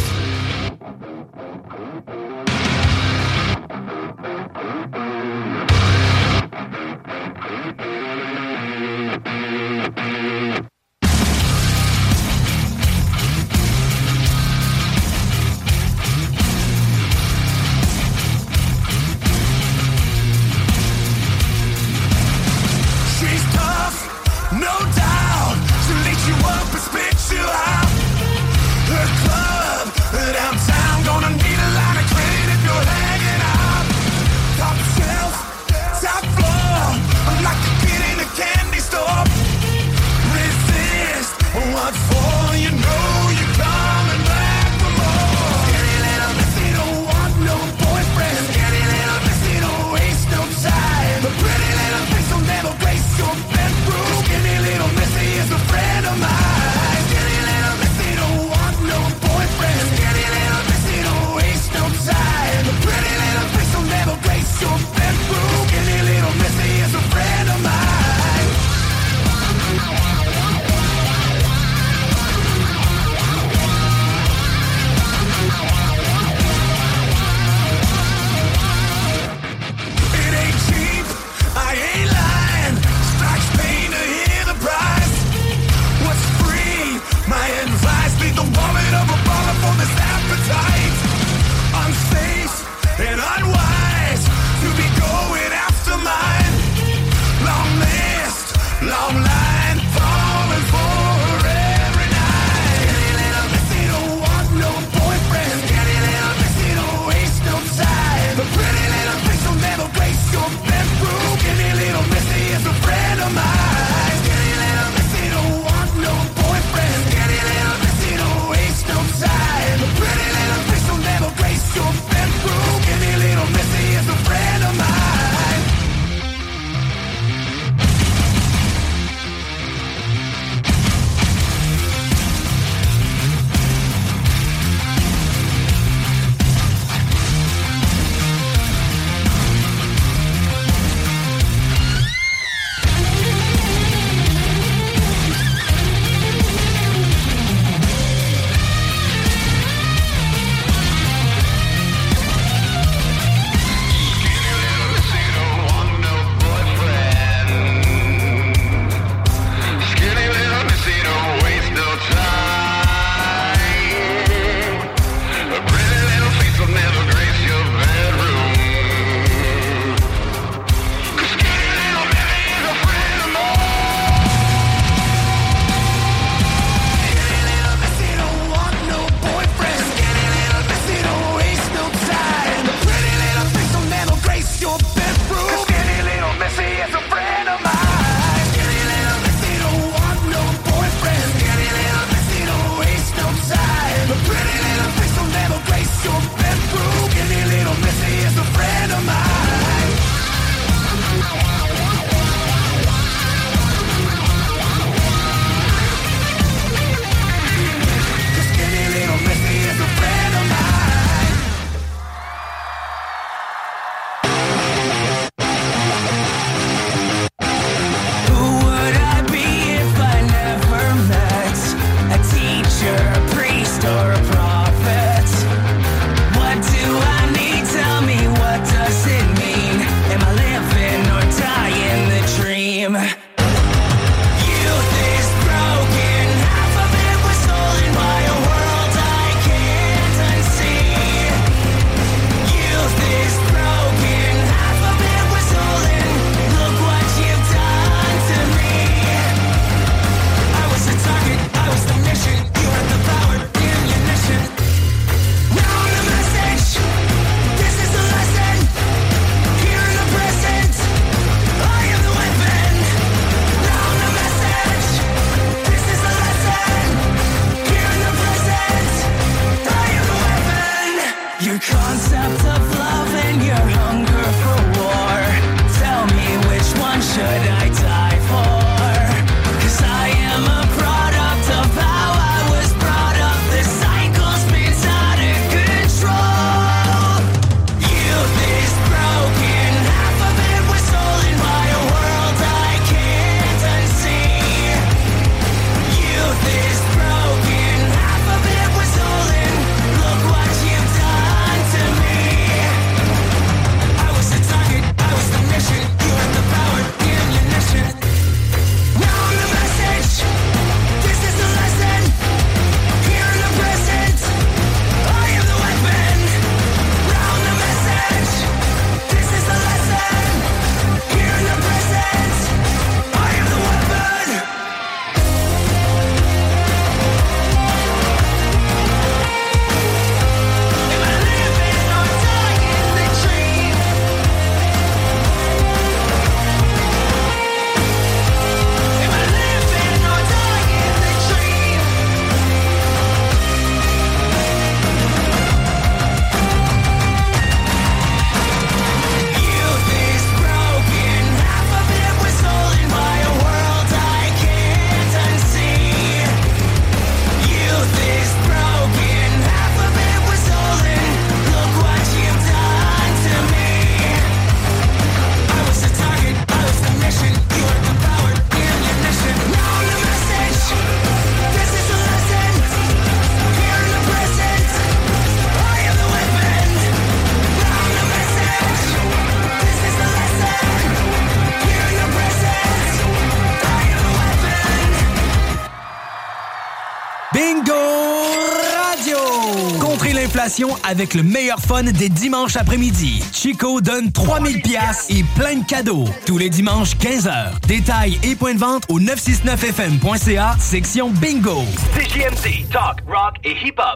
avec le meilleur fun des dimanches après-midi. Chico donne 3000 pièces et plein de cadeaux. Tous les dimanches, 15h. Détails et points de vente au 969fm.ca, section bingo. CJMD, talk, rock et hip-hop.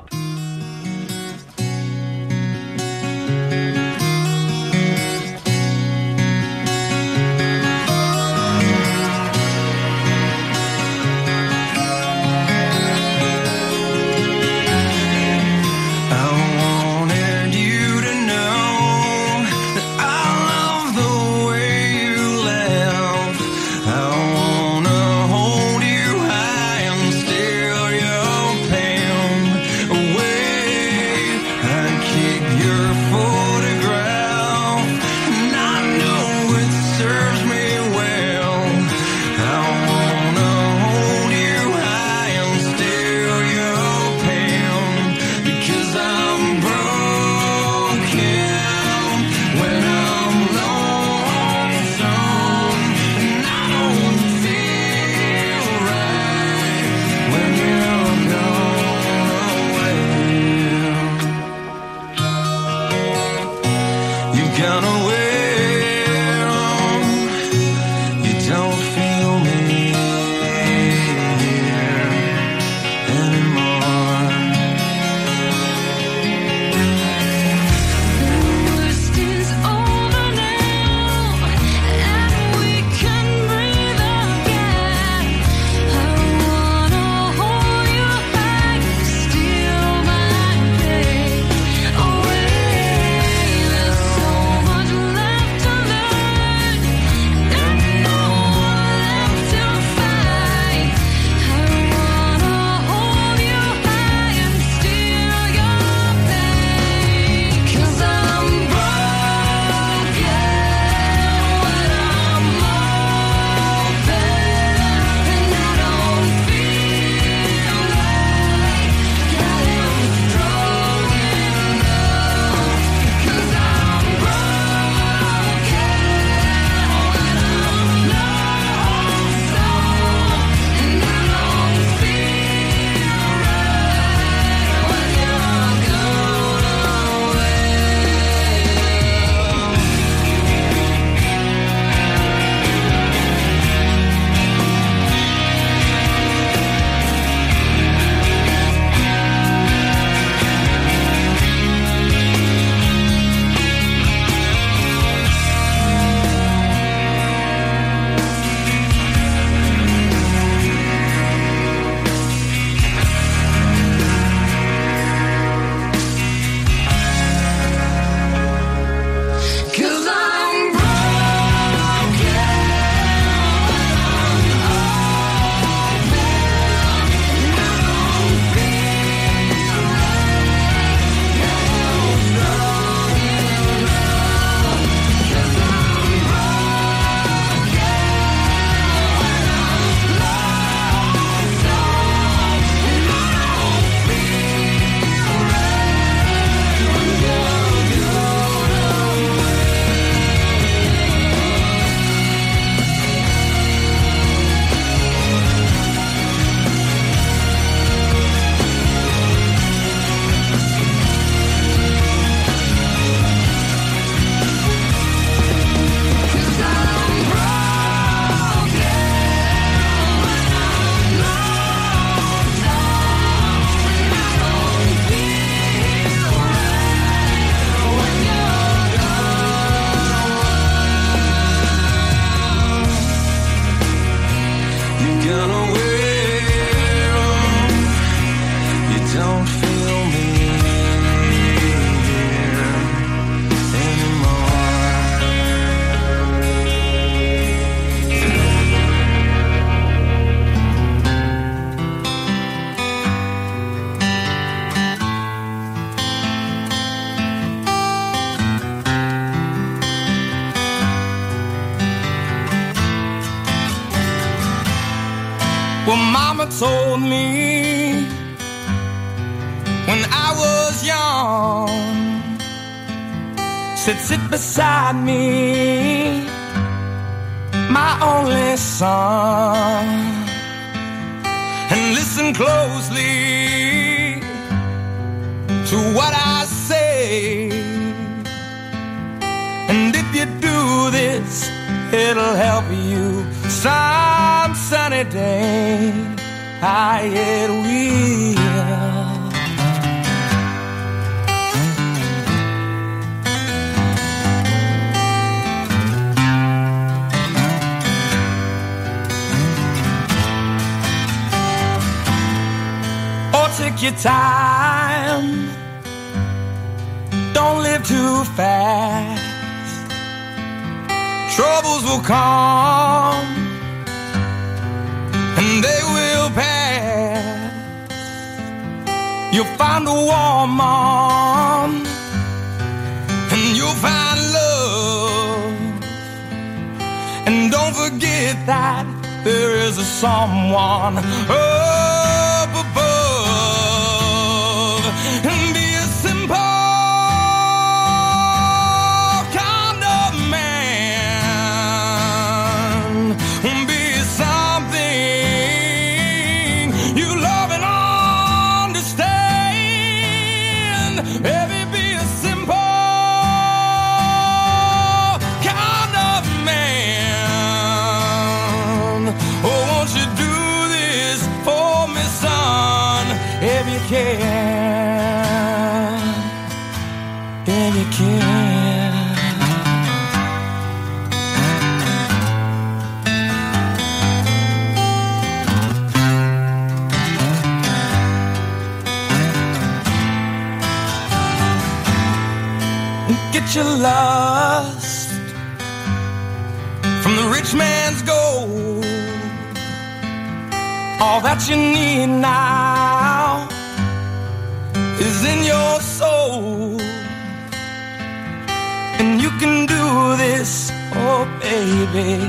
baby,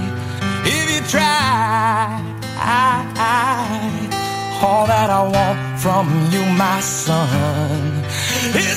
if you try. I, I, all that I want from you, my son, is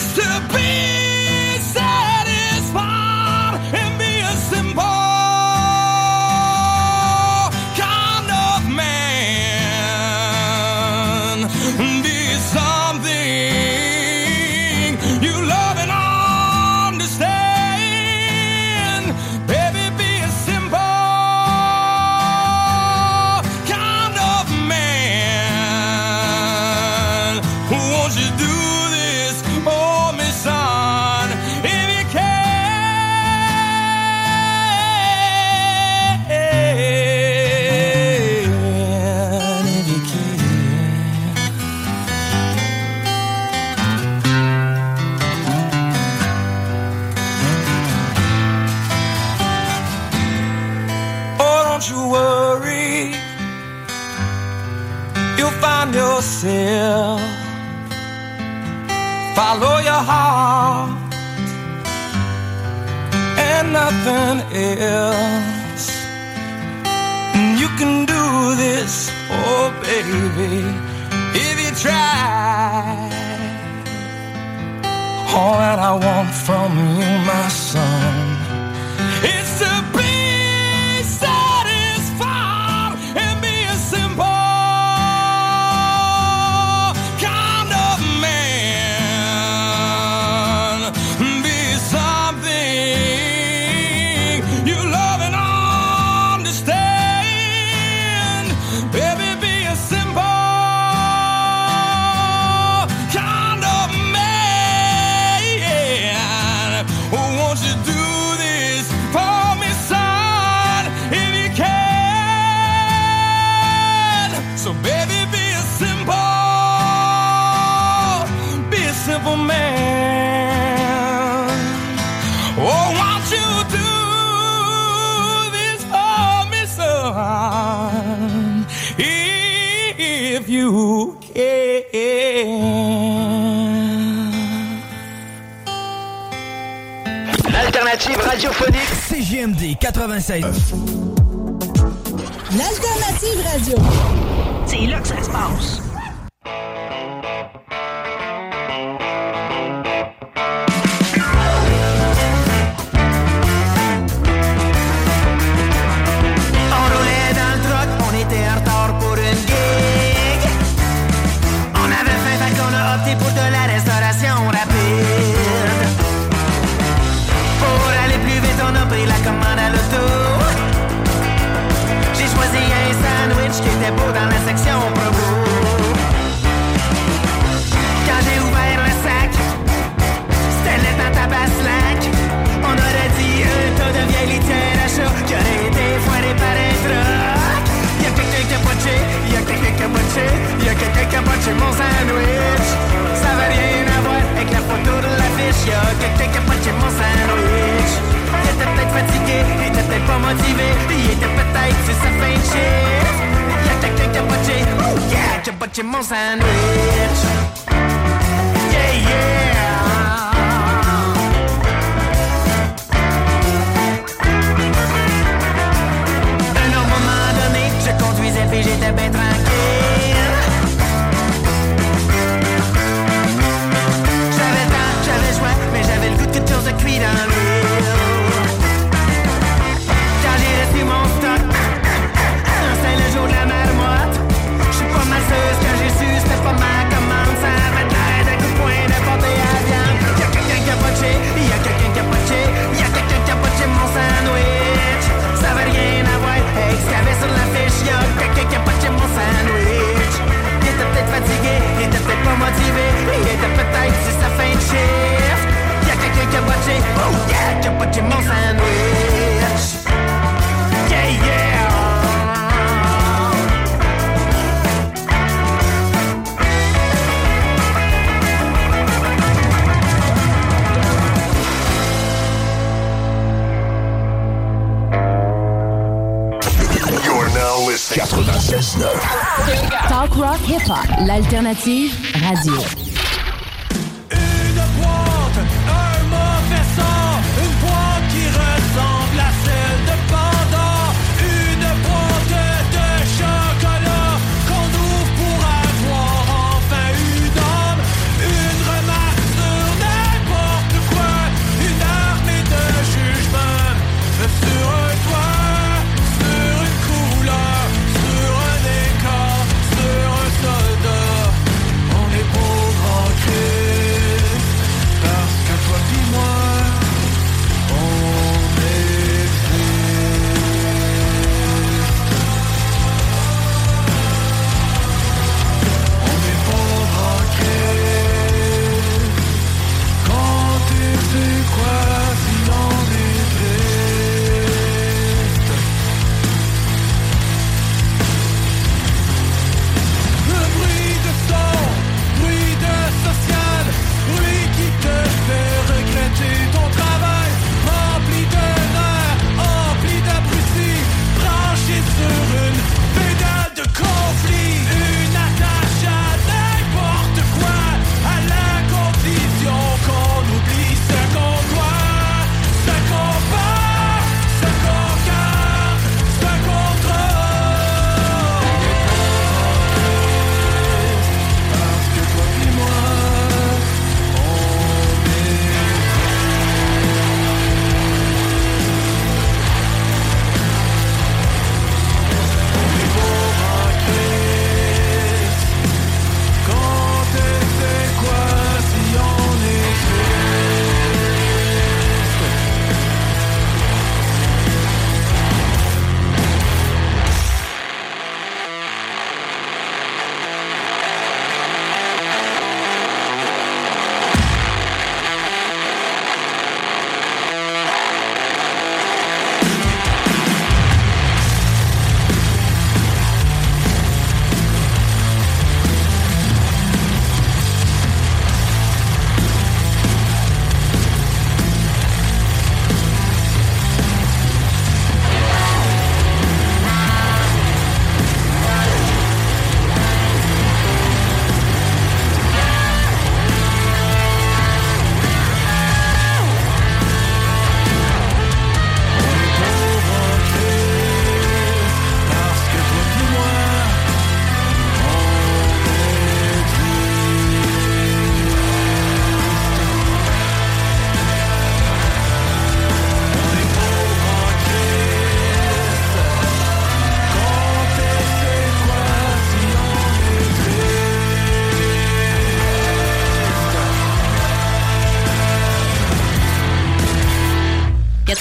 Follow your heart and nothing else. And you can do this, oh baby, if you try. All that I want from you, my son radiophonique CGMD 96. L'alternative radio. C'est là que ça se passe. Qui l'alternative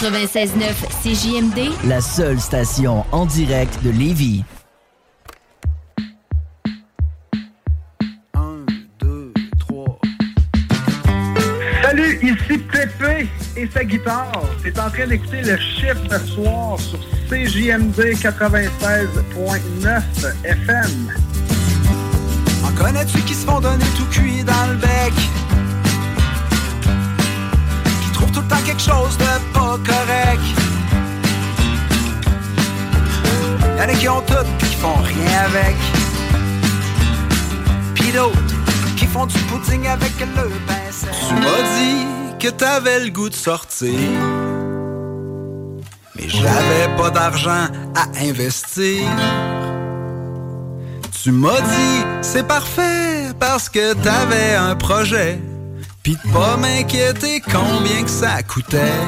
96.9 CJMD, La seule station en direct de Lévis. Salut, ici Pépé et sa guitare. T'es en train d'écouter le chiffre de soir sur CJMD 96.9 FM. En connais-tu qui se font donner tout cuit dans le bec? Quelque chose de pas correct? Y'en a qui ont tout qui font rien avec. Pis d'autres qui font du pudding avec le pincette. Tu m'as dit que t'avais le goût de sortir. Mais j'avais pas d'argent à investir. Tu m'as dit c'est parfait parce que t'avais un projet. Pis de pas m'inquiéter combien que ça coûtait.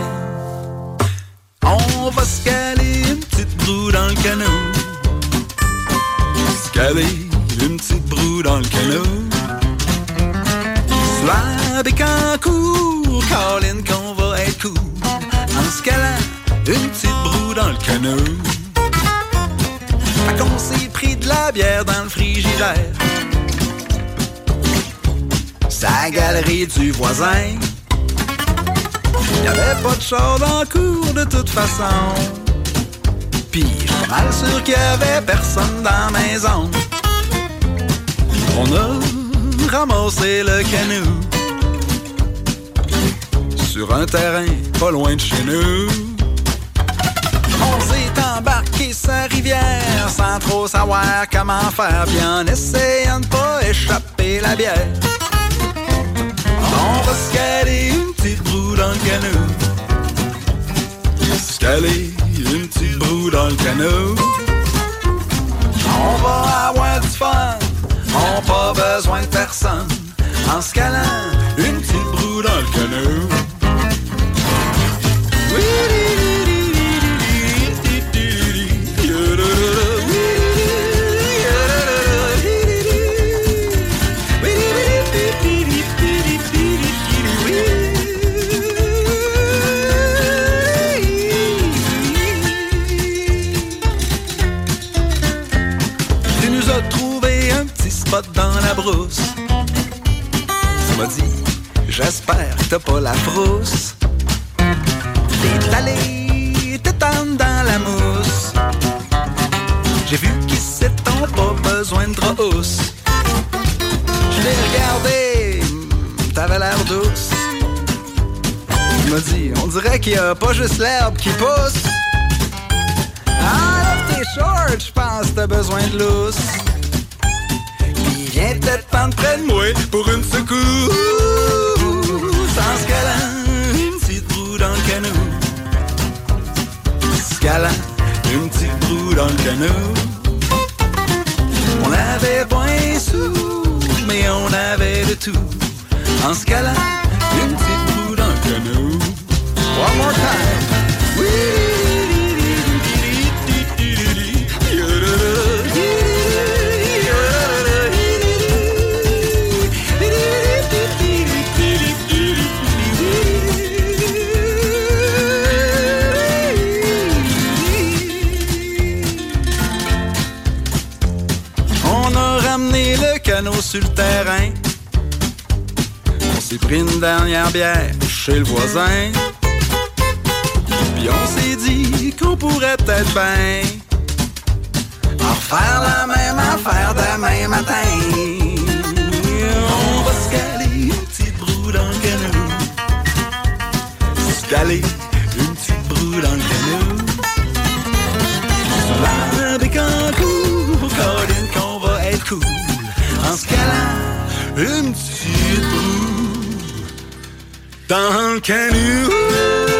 On va se caler une petite broue dans le canot. Se caler une petite broue dans le canot. Slab et cancourt, Colin qu'on va être cool. En se calant une petite broue dans le canot. Fait qu'on s'est pris de la bière dans le frigidaire. Sa galerie du voisin. Y'avait pas de char le cours de toute façon. Pis j'suis pas mal sûr qu'il y avait personne dans la maison. On a ramassé le canot sur un terrain pas loin de chez nous. On s'est embarqué sa rivière sans trop savoir comment faire, bien en essayant de pas échapper la bière. On va se caler une petite broue dans le canot. Se caler une petite broue dans le canot. On va avoir du fun, on pas besoin de personne. En se calant une petite broue dans le canot. Tu t'as pas la frousse. T'es allé t'étendre dans la mousse. J'ai vu qu'ici t'ont pas besoin de trousse. Je l'ai regardé, hmm, t'avais l'air douce. Il m'a dit, on dirait qu'il y a pas juste l'herbe qui pousse. Enlève tes shorts, j'pense t'as besoin de lousse. Viens peut-être près de moi pour une secousse. Calant une petite broue dans le canot. Se calant une petite broue dans le canot. On avait point sous, mais on avait de tout. En se calant une petite broue dans le canot. One more time. Terrain. On s'est pris une dernière bière chez le voisin. Puis on s'est dit qu'on pourrait peut-être bien en refaire la même affaire demain matin. On va se caler petite dans le canot. Calant une petite broue dans le canot.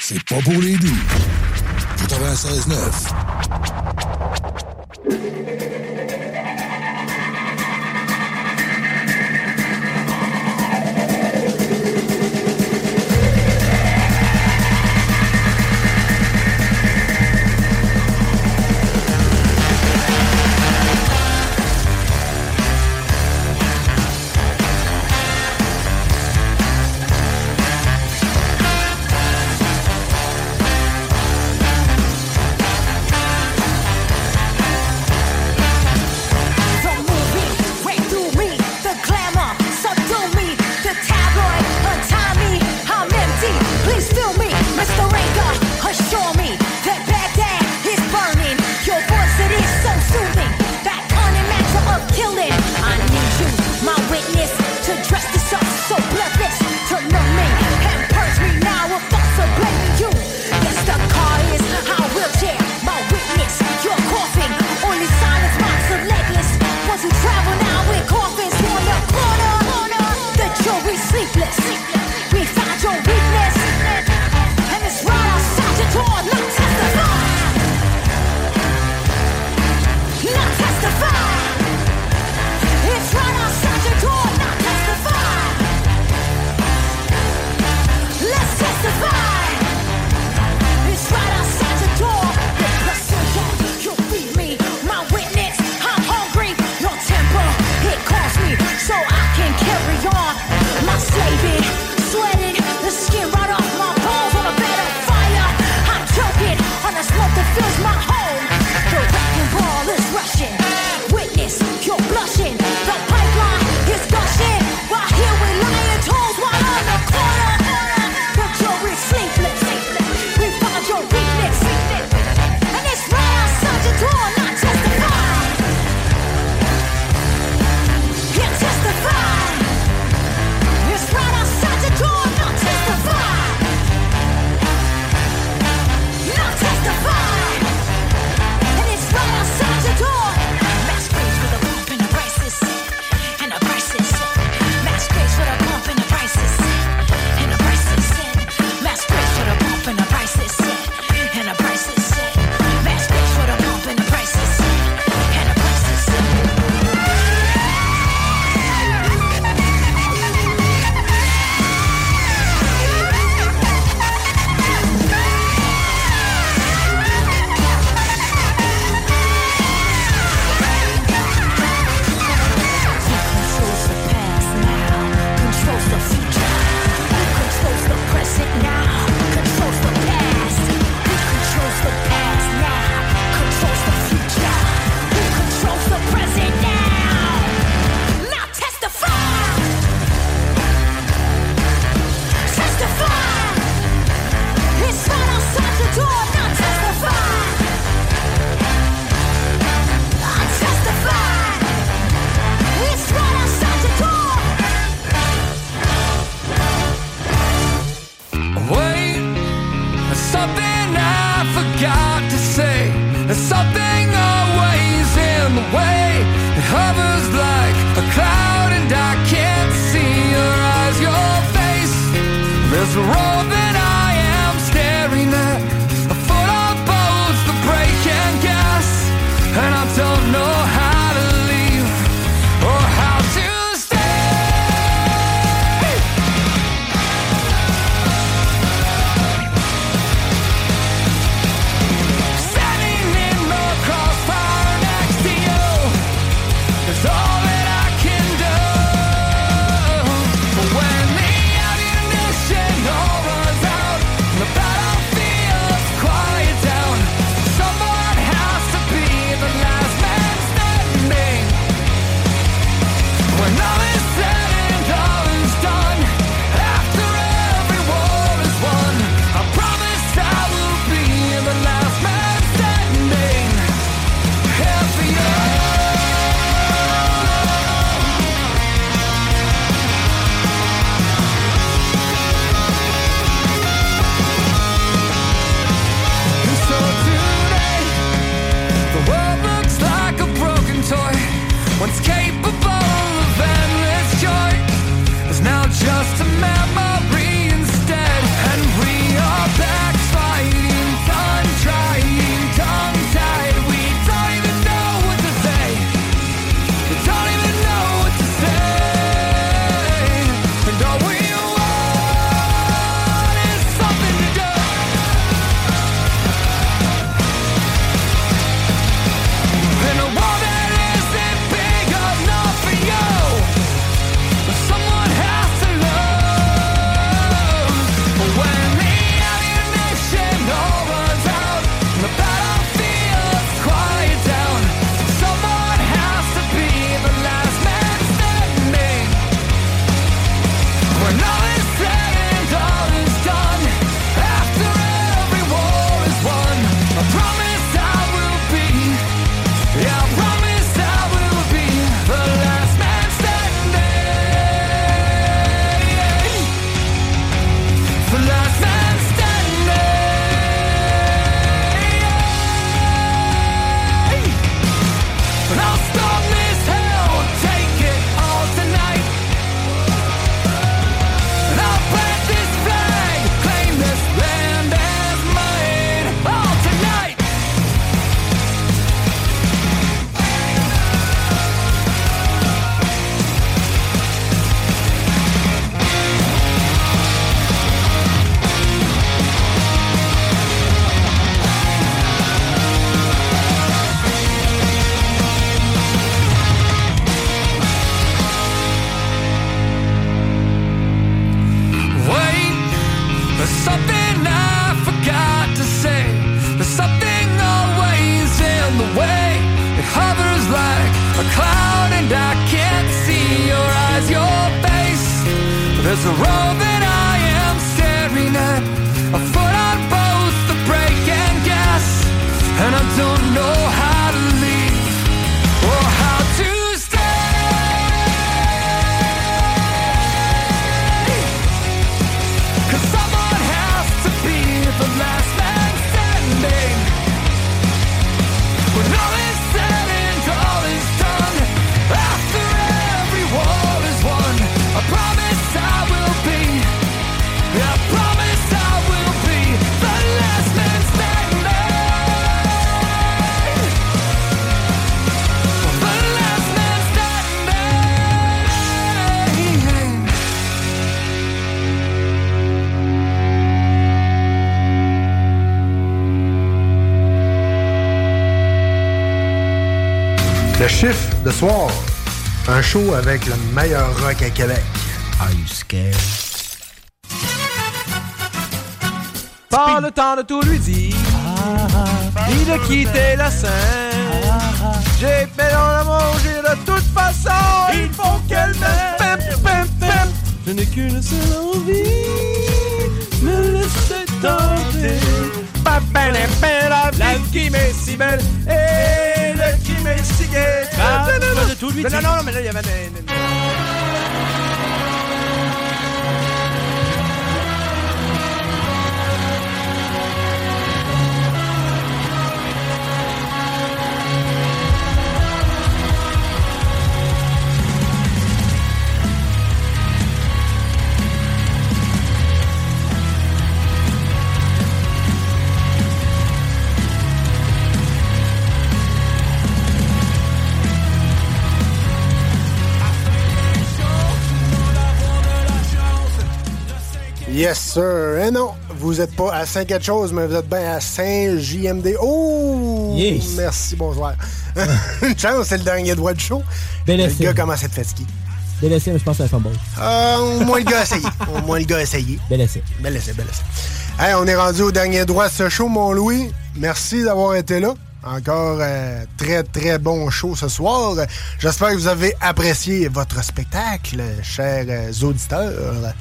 c'est pas pour les doux. 96.9 soir. Un show avec le meilleur rock à Québec. Are you scared? Pas le temps de tout lui dire, ni de quitter la scène. J'ai fait dans la manger de toute façon, il faut qu'elle m'aime. Pem, pem, pem. Je n'ai qu'une seule envie, me laisser tenter. Pa, pa, la, pa, la vie qui m'est si belle et le qui m'est si gai. De Non, non, non, mais là, il y avait Yes, sir. Eh non, vous êtes pas à 5 quelque chose, mais vous êtes bien à Saint-JMD. Oh! Yes. Merci, bonsoir. Une chance, c'est le dernier droit du show. Bel le gars commence à être fatigué. Bel essai, mais je pense que c'est un fumble. Euh, au moins le gars a essayé. Au moins le gars a essayé. Bel essai. Bel essai, bel essai. Hey, on est rendu au dernier droit de ce show, mon Louis. Merci d'avoir été là. Encore euh, très, très bon show ce soir. J'espère que vous avez apprécié votre spectacle, chers euh, auditeurs.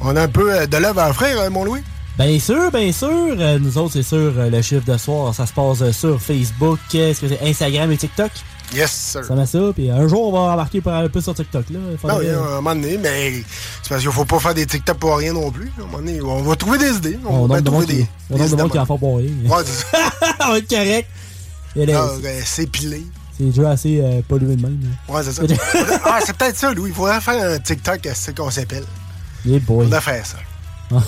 On a un peu euh, de l'œuvre à offrir, euh, mon Louis? Bien sûr, bien sûr. Euh, nous autres, c'est sûr, le chiffre de soir, ça se passe sur Facebook. Est-ce que c'est Instagram et TikTok? Yes, sir. Ça met ça. Puis un jour, on va embarquer pour un peu sur TikTok. Là. Non, il y a un moment donné, mais c'est parce qu'il faut pas faire des TikTok pour rien non plus. À un moment donné, on va trouver des idées. On On va trouver des, on nombre de idées monde qui en font pour rien. Ouais, c'est on va être correct. Ah, c'est- ben, c'est pilé. c'est déjà assez euh, pollué de même. là. Ouais, c'est ça. ah, c'est peut-être ça, Louis. Il faudrait faire un TikTok à ce qu'on s'appelle. Boy. On doit faire ça.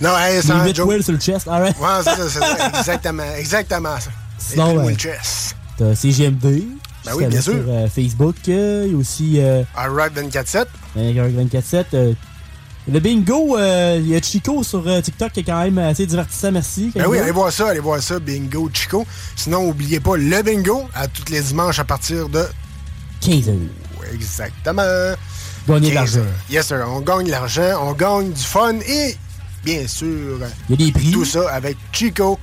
non, hey, c'est un 8 joke. sur le chest. Alright. Ouais, c'est ça, c'est ça. Exactement, exactement ça. Sinon. Will Chess. T'as CGMD. Ben oui, bien sûr. Sur euh, Facebook. euh, Il y a aussi euh, Alright 24-7. Avec 24-7. euh, le bingo, euh, il y a Chico sur euh, TikTok qui est quand même assez divertissant, merci. Ben oui, allez voir ça, allez voir ça, Bingo Chico. Sinon, n'oubliez pas le bingo à tous les dimanches à partir de 15 heures. Exactement. Gagner de 15 l'argent. Yes, sir. On gagne de l'argent, on gagne du fun et, bien sûr, il y a des prix. Tout ça avec Chico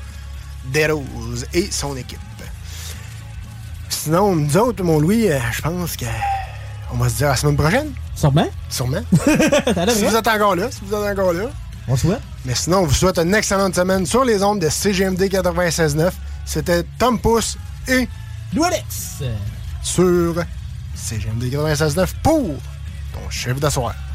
Desroses et son équipe. Sinon, nous autres, mon Louis, euh, je pense que on va se dire à la semaine prochaine. Sûrement. Sûrement. Si vous êtes encore là, si vous êtes encore là. On souhaite. Mais sinon, on vous souhaite une excellente semaine sur les ondes de CGMD 96.9. C'était Tom Pousse et Louis-Alex sur CGMD 96.9 pour ton chef de soir. Être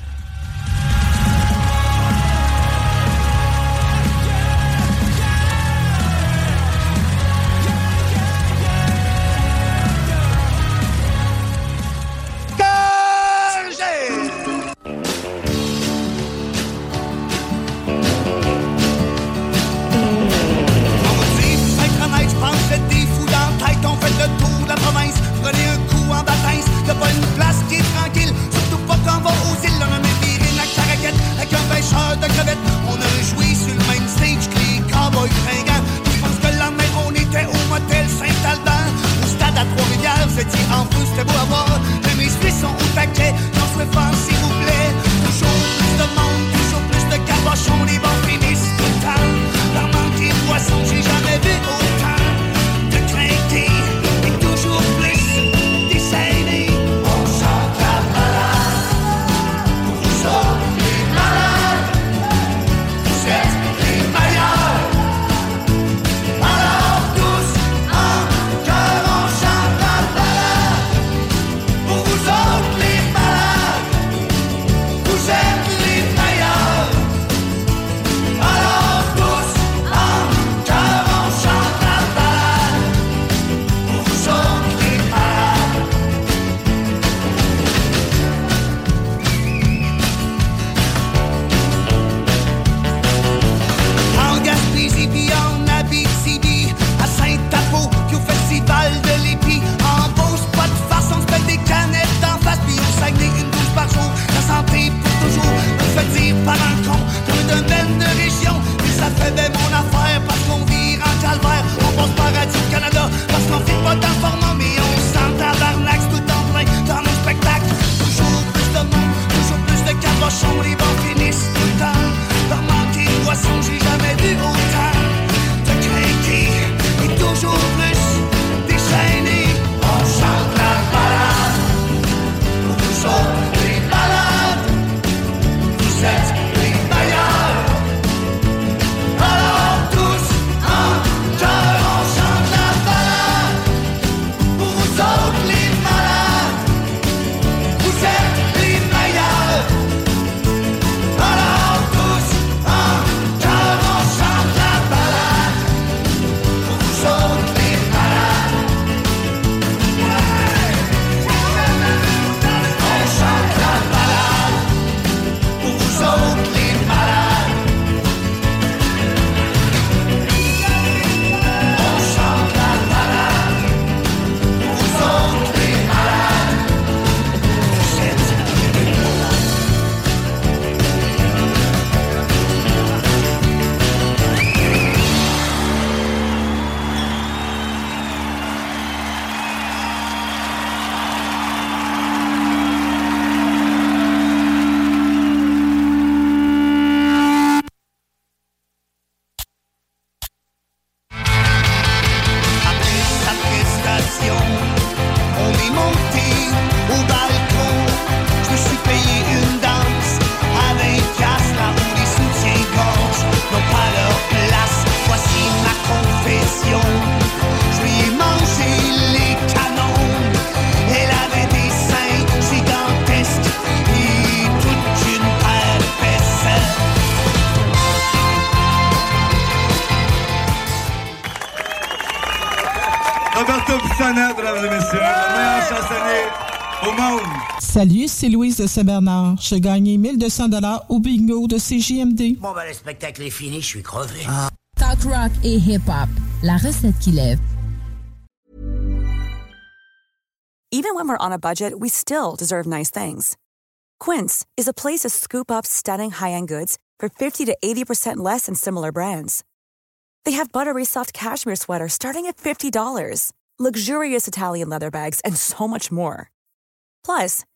Salut, c'est Louise de Saint-Bernard. J'ai gagné 1200 dollars au bingo de CJMD. Bon, ben, le spectacle est fini, je suis crevé. Ah. Talk rock et hip-hop. La recette qui lève. Even when we're on a budget, we still deserve nice things. Quince is a place to scoop up stunning high-end goods for 50 to 80% less than similar brands. They have buttery soft cashmere sweaters starting at $50, luxurious Italian leather bags, and so much more. Plus,